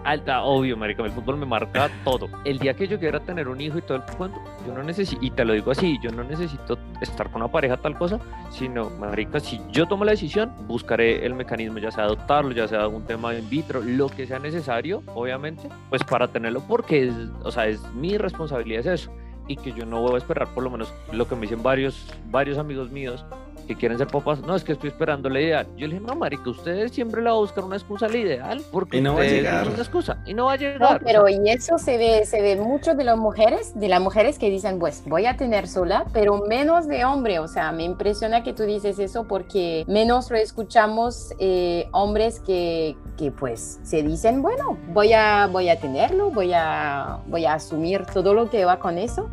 alta, obvio, marica, el fútbol me marca todo. El día que yo quiera tener un hijo y todo el cuento, yo no necesito, y te lo digo así, yo no necesito estar con una pareja tal cosa, sino, marica, si yo tomo la decisión, buscaré el mecanismo, ya sea adoptarlo, ya sea un tema in vitro, lo que sea necesario, obviamente, pues para tenerlo, porque es, o sea, es mi responsabilidad es eso y que yo no voy a esperar por lo menos lo que me dicen varios varios amigos míos que quieren ser papás, no, es que estoy esperando la ideal. Yo le dije, no, marica, ustedes siempre le va a buscar una excusa la ideal, porque y no va a llegar. una excusa y no va a llegar. pero y eso se ve, se ve mucho de las mujeres, de las mujeres que dicen, pues voy a tener sola, pero menos de hombre, o sea, me impresiona que tú dices eso porque menos lo escuchamos eh, hombres que, que pues se dicen, bueno, voy a, voy a tenerlo, voy a, voy a asumir todo lo que va con eso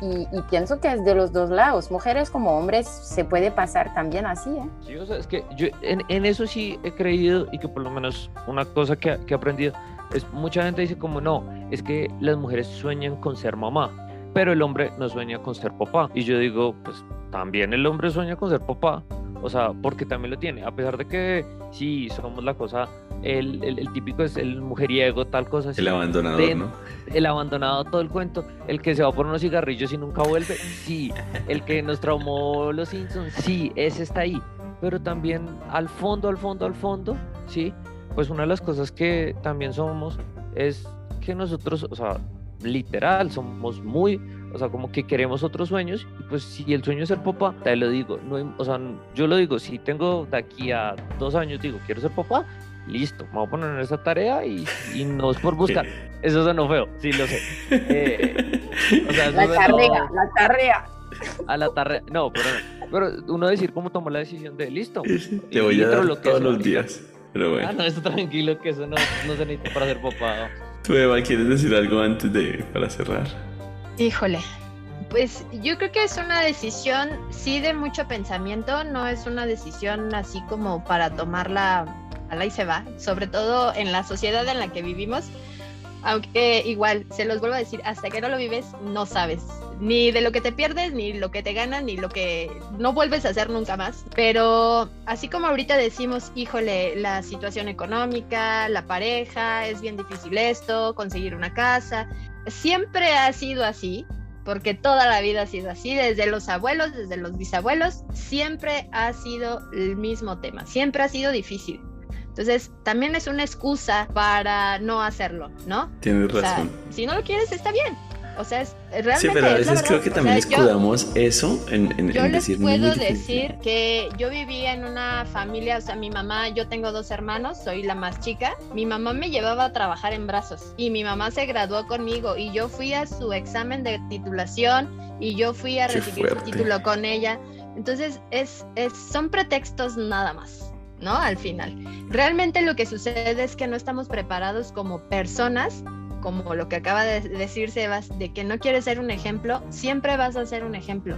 y, pienso que es de los dos lados, mujeres como hombres, se puede pasar también así. ¿eh? Sí, es que yo en, en, eso sí he creído y que por lo menos una cosa que, que he aprendido es mucha gente dice como no, es que las mujeres sueñan con ser mamá, pero el hombre no sueña con ser papá. Y yo digo, pues también el hombre sueña con ser papá, o sea, porque también lo tiene, a pesar de que sí somos la cosa el, el, típico es el mujeriego, tal cosa. El abandonador, ¿no? El abandonado, todo el cuento. El que se va por unos cigarrillos y nunca vuelve, sí. El que nos traumó los Simpsons, sí, ese está ahí. Pero también al fondo, al fondo, al fondo, sí. Pues una de las cosas que también somos es que nosotros, o sea, literal, somos muy, o sea, como que queremos otros sueños, y pues si el sueño es ser papá, te lo digo, no, o sea, yo lo digo, si tengo de aquí a dos años, digo, quiero ser papá, listo, me voy a poner en esa tarea y, y no es por buscar. Eso sonó feo, sí lo sé. Eh, o sea, la tarea, la tarea. A la tarea, no, pero, pero uno decir cómo tomó la decisión de listo. Te voy a dar lo todos los días. Pero bueno. Ah, no, está tranquilo que eso no, no se necesita para ser papá. Tú, Eva, ¿quieres decir algo antes de para cerrar? Híjole, pues yo creo que es una decisión, sí, de mucho pensamiento, no es una decisión así como para tomarla a la y se va, sobre todo en la sociedad en la que vivimos. Aunque igual, se los vuelvo a decir, hasta que no lo vives, no sabes ni de lo que te pierdes, ni lo que te ganas, ni lo que no vuelves a hacer nunca más. Pero así como ahorita decimos, híjole, la situación económica, la pareja, es bien difícil esto, conseguir una casa, siempre ha sido así, porque toda la vida ha sido así, desde los abuelos, desde los bisabuelos, siempre ha sido el mismo tema, siempre ha sido difícil. Entonces, también es una excusa para no hacerlo, ¿no? Tienes razón. si no lo quieres, está bien. O sea, es, realmente. Sí, pero a veces creo que también escudamos eso en, en, yo les puedo decir que yo vivía en una familia, o sea, mi mamá, yo tengo dos hermanos, soy la más chica. Mi mamá me llevaba a trabajar en brazos y mi mamá se graduó conmigo y yo fui a su examen de titulación y yo fui a recibir su título con ella. Entonces, es, es, son pretextos nada más. ¿no? Al final. Realmente lo que sucede es que no estamos preparados como personas como lo que acaba de decir Sebas, de que no quieres ser un ejemplo, siempre vas a ser un ejemplo.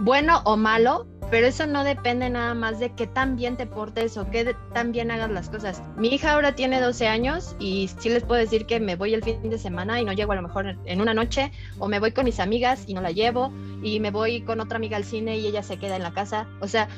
Bueno o malo, pero eso no depende nada más de que tan bien te portes o que tan bien hagas las cosas. Mi hija ahora tiene 12 años y sí les puedo decir que me voy el fin de semana y no llego a lo mejor en una noche, o me voy con mis amigas y no la llevo, y me voy con otra amiga al cine y ella se queda en la casa. O sea,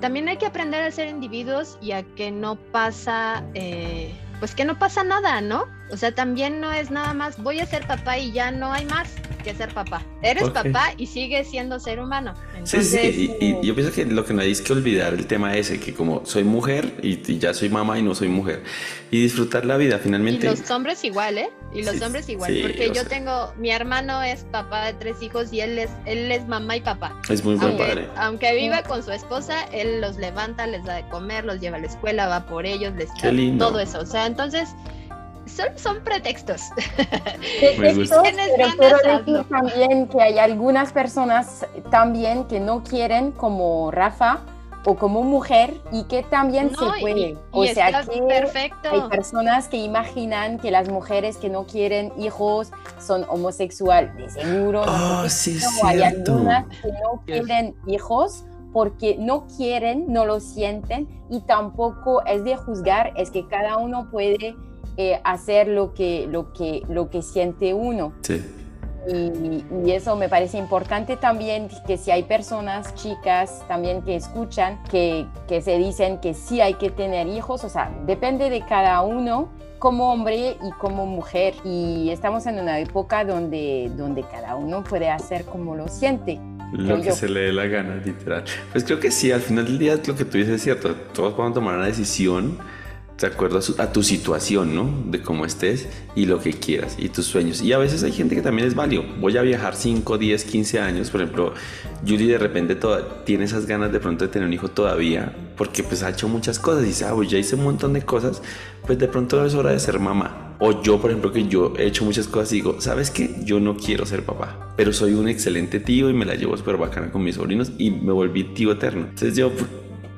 también hay que aprender a ser individuos y a que no pasa, eh, pues que no pasa nada, ¿no? O sea, también no es nada más, voy a ser papá y ya no hay más que ser papá. Eres papá y sigues siendo ser humano. sí, sí, y, yo pienso que lo que no hay es que olvidar el tema ese, que como soy mujer y, ya soy mamá y no soy mujer, y disfrutar la vida finalmente. Y los hombres igual, ¿eh? Y los hombres igual, porque yo tengo, mi hermano es papá de tres hijos y él es, él es mamá y papá. Es muy buen aunque, padre. Aunque viva con su esposa, él los levanta, les da de comer, los lleva a la escuela, va por ellos, les Qué lindo. todo eso. O sea, entonces son, son pretextos. Pretextos, pero quiero decir también que hay algunas personas también que no quieren como Rafa o como mujer y que también se puede. o sea que perfecto. hay personas que imaginan que las mujeres que no quieren hijos son homosexuales. De seguro. Oh, sí, no, hay algunas que no quieren hijos porque no quieren, no lo sienten y tampoco es de juzgar, es que cada uno puede eh, hacer lo que, lo, que, lo que siente uno. Sí. Y, eso me parece importante también, que si hay personas, chicas también que escuchan, que, que se dicen que sí hay que tener hijos, o sea, depende de cada uno como hombre y como mujer. Y estamos en una época donde, donde cada uno puede hacer como lo siente. Lo que se le dé la gana, literal. Pues creo que sí, al final del día lo que tú dices es cierto. Todos podemos tomar una decisión de acuerdo a, tu situación, ¿no? De cómo estés y lo que quieras y tus sueños. Y a veces hay gente que también es válido. Voy a viajar 5, 10, 15 años. Por ejemplo, Julie de repente toda, tiene esas ganas de pronto de tener un hijo todavía porque pues ha hecho muchas cosas y dice, ah, pues ya hice un montón de cosas, pues de pronto es hora de ser mamá. O yo, por ejemplo, que yo he hecho muchas cosas y digo, ¿sabes qué? Yo no quiero ser papá, pero soy un excelente tío y me la llevo súper bacana con mis sobrinos y me volví tío eterno. Entonces yo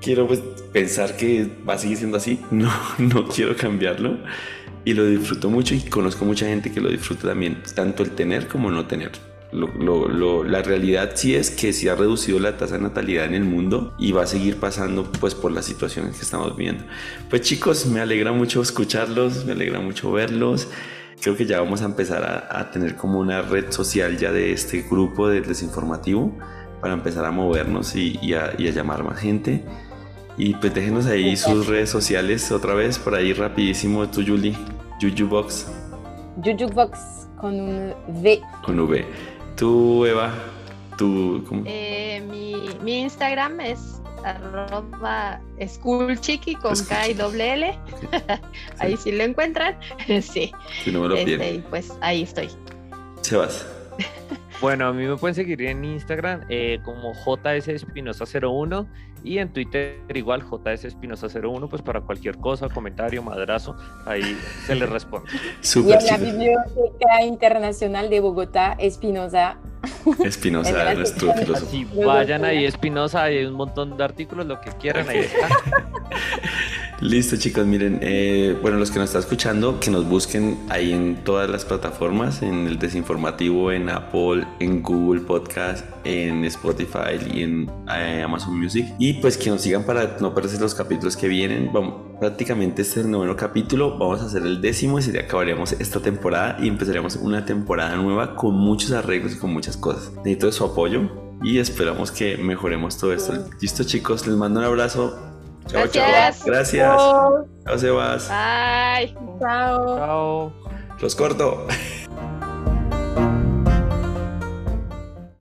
quiero pues pensar que va a seguir siendo así. No, no quiero cambiarlo. Y lo disfruto mucho y conozco mucha gente que lo disfruta también, tanto el tener como no tener. la realidad sí es que sí ha reducido la tasa de natalidad en el mundo y va a seguir pasando pues por las situaciones que estamos viendo. Pues chicos, me alegra mucho escucharlos, me alegra mucho verlos. Creo que ya vamos a empezar a, tener como una red social ya de este grupo del desinformativo para empezar a movernos y, a, y a llamar más gente. Y pues déjenos ahí sus redes sociales otra vez, por ahí rapidísimo, tú Julie, Jujubox. Jujubox con un V. Con V. Tú, Eva, tú... ¿cómo? Eh, mi, mi, Instagram es arroba schoolchiqui con K y doble L. ahí sí lo encuentran. sí. Si no me lo este, Pues ahí estoy. Sebas. Bueno, a mí me pueden seguir en Instagram eh, como JS Espinosa01 y en Twitter igual JS Espinosa01, pues para cualquier cosa, comentario, madrazo, ahí se les responde. y en la Biblioteca Internacional de Bogotá, Espinosa. Espinosa, nuestro filósofo. vayan ahí, Espinosa, hay un montón de artículos, lo que quieran, ahí está. Listo chicos, miren, eh, bueno, los que nos están escuchando, que nos busquen ahí en todas las plataformas, en el desinformativo, en Apple, en Google Podcast, en Spotify y en eh, Amazon Music. Y pues que nos sigan para no perderse los capítulos que vienen. Vamos, prácticamente este es el noveno capítulo, vamos a hacer el décimo y sería acabaríamos esta temporada y empezaríamos una temporada nueva con muchos arreglos y con muchas cosas. Necesito su apoyo y esperamos que mejoremos todo esto. Listo chicos, les mando un abrazo. Chao, Gracias. chao. Gracias. Chao, Sebas. Bye. Chao. Chao. Los corto.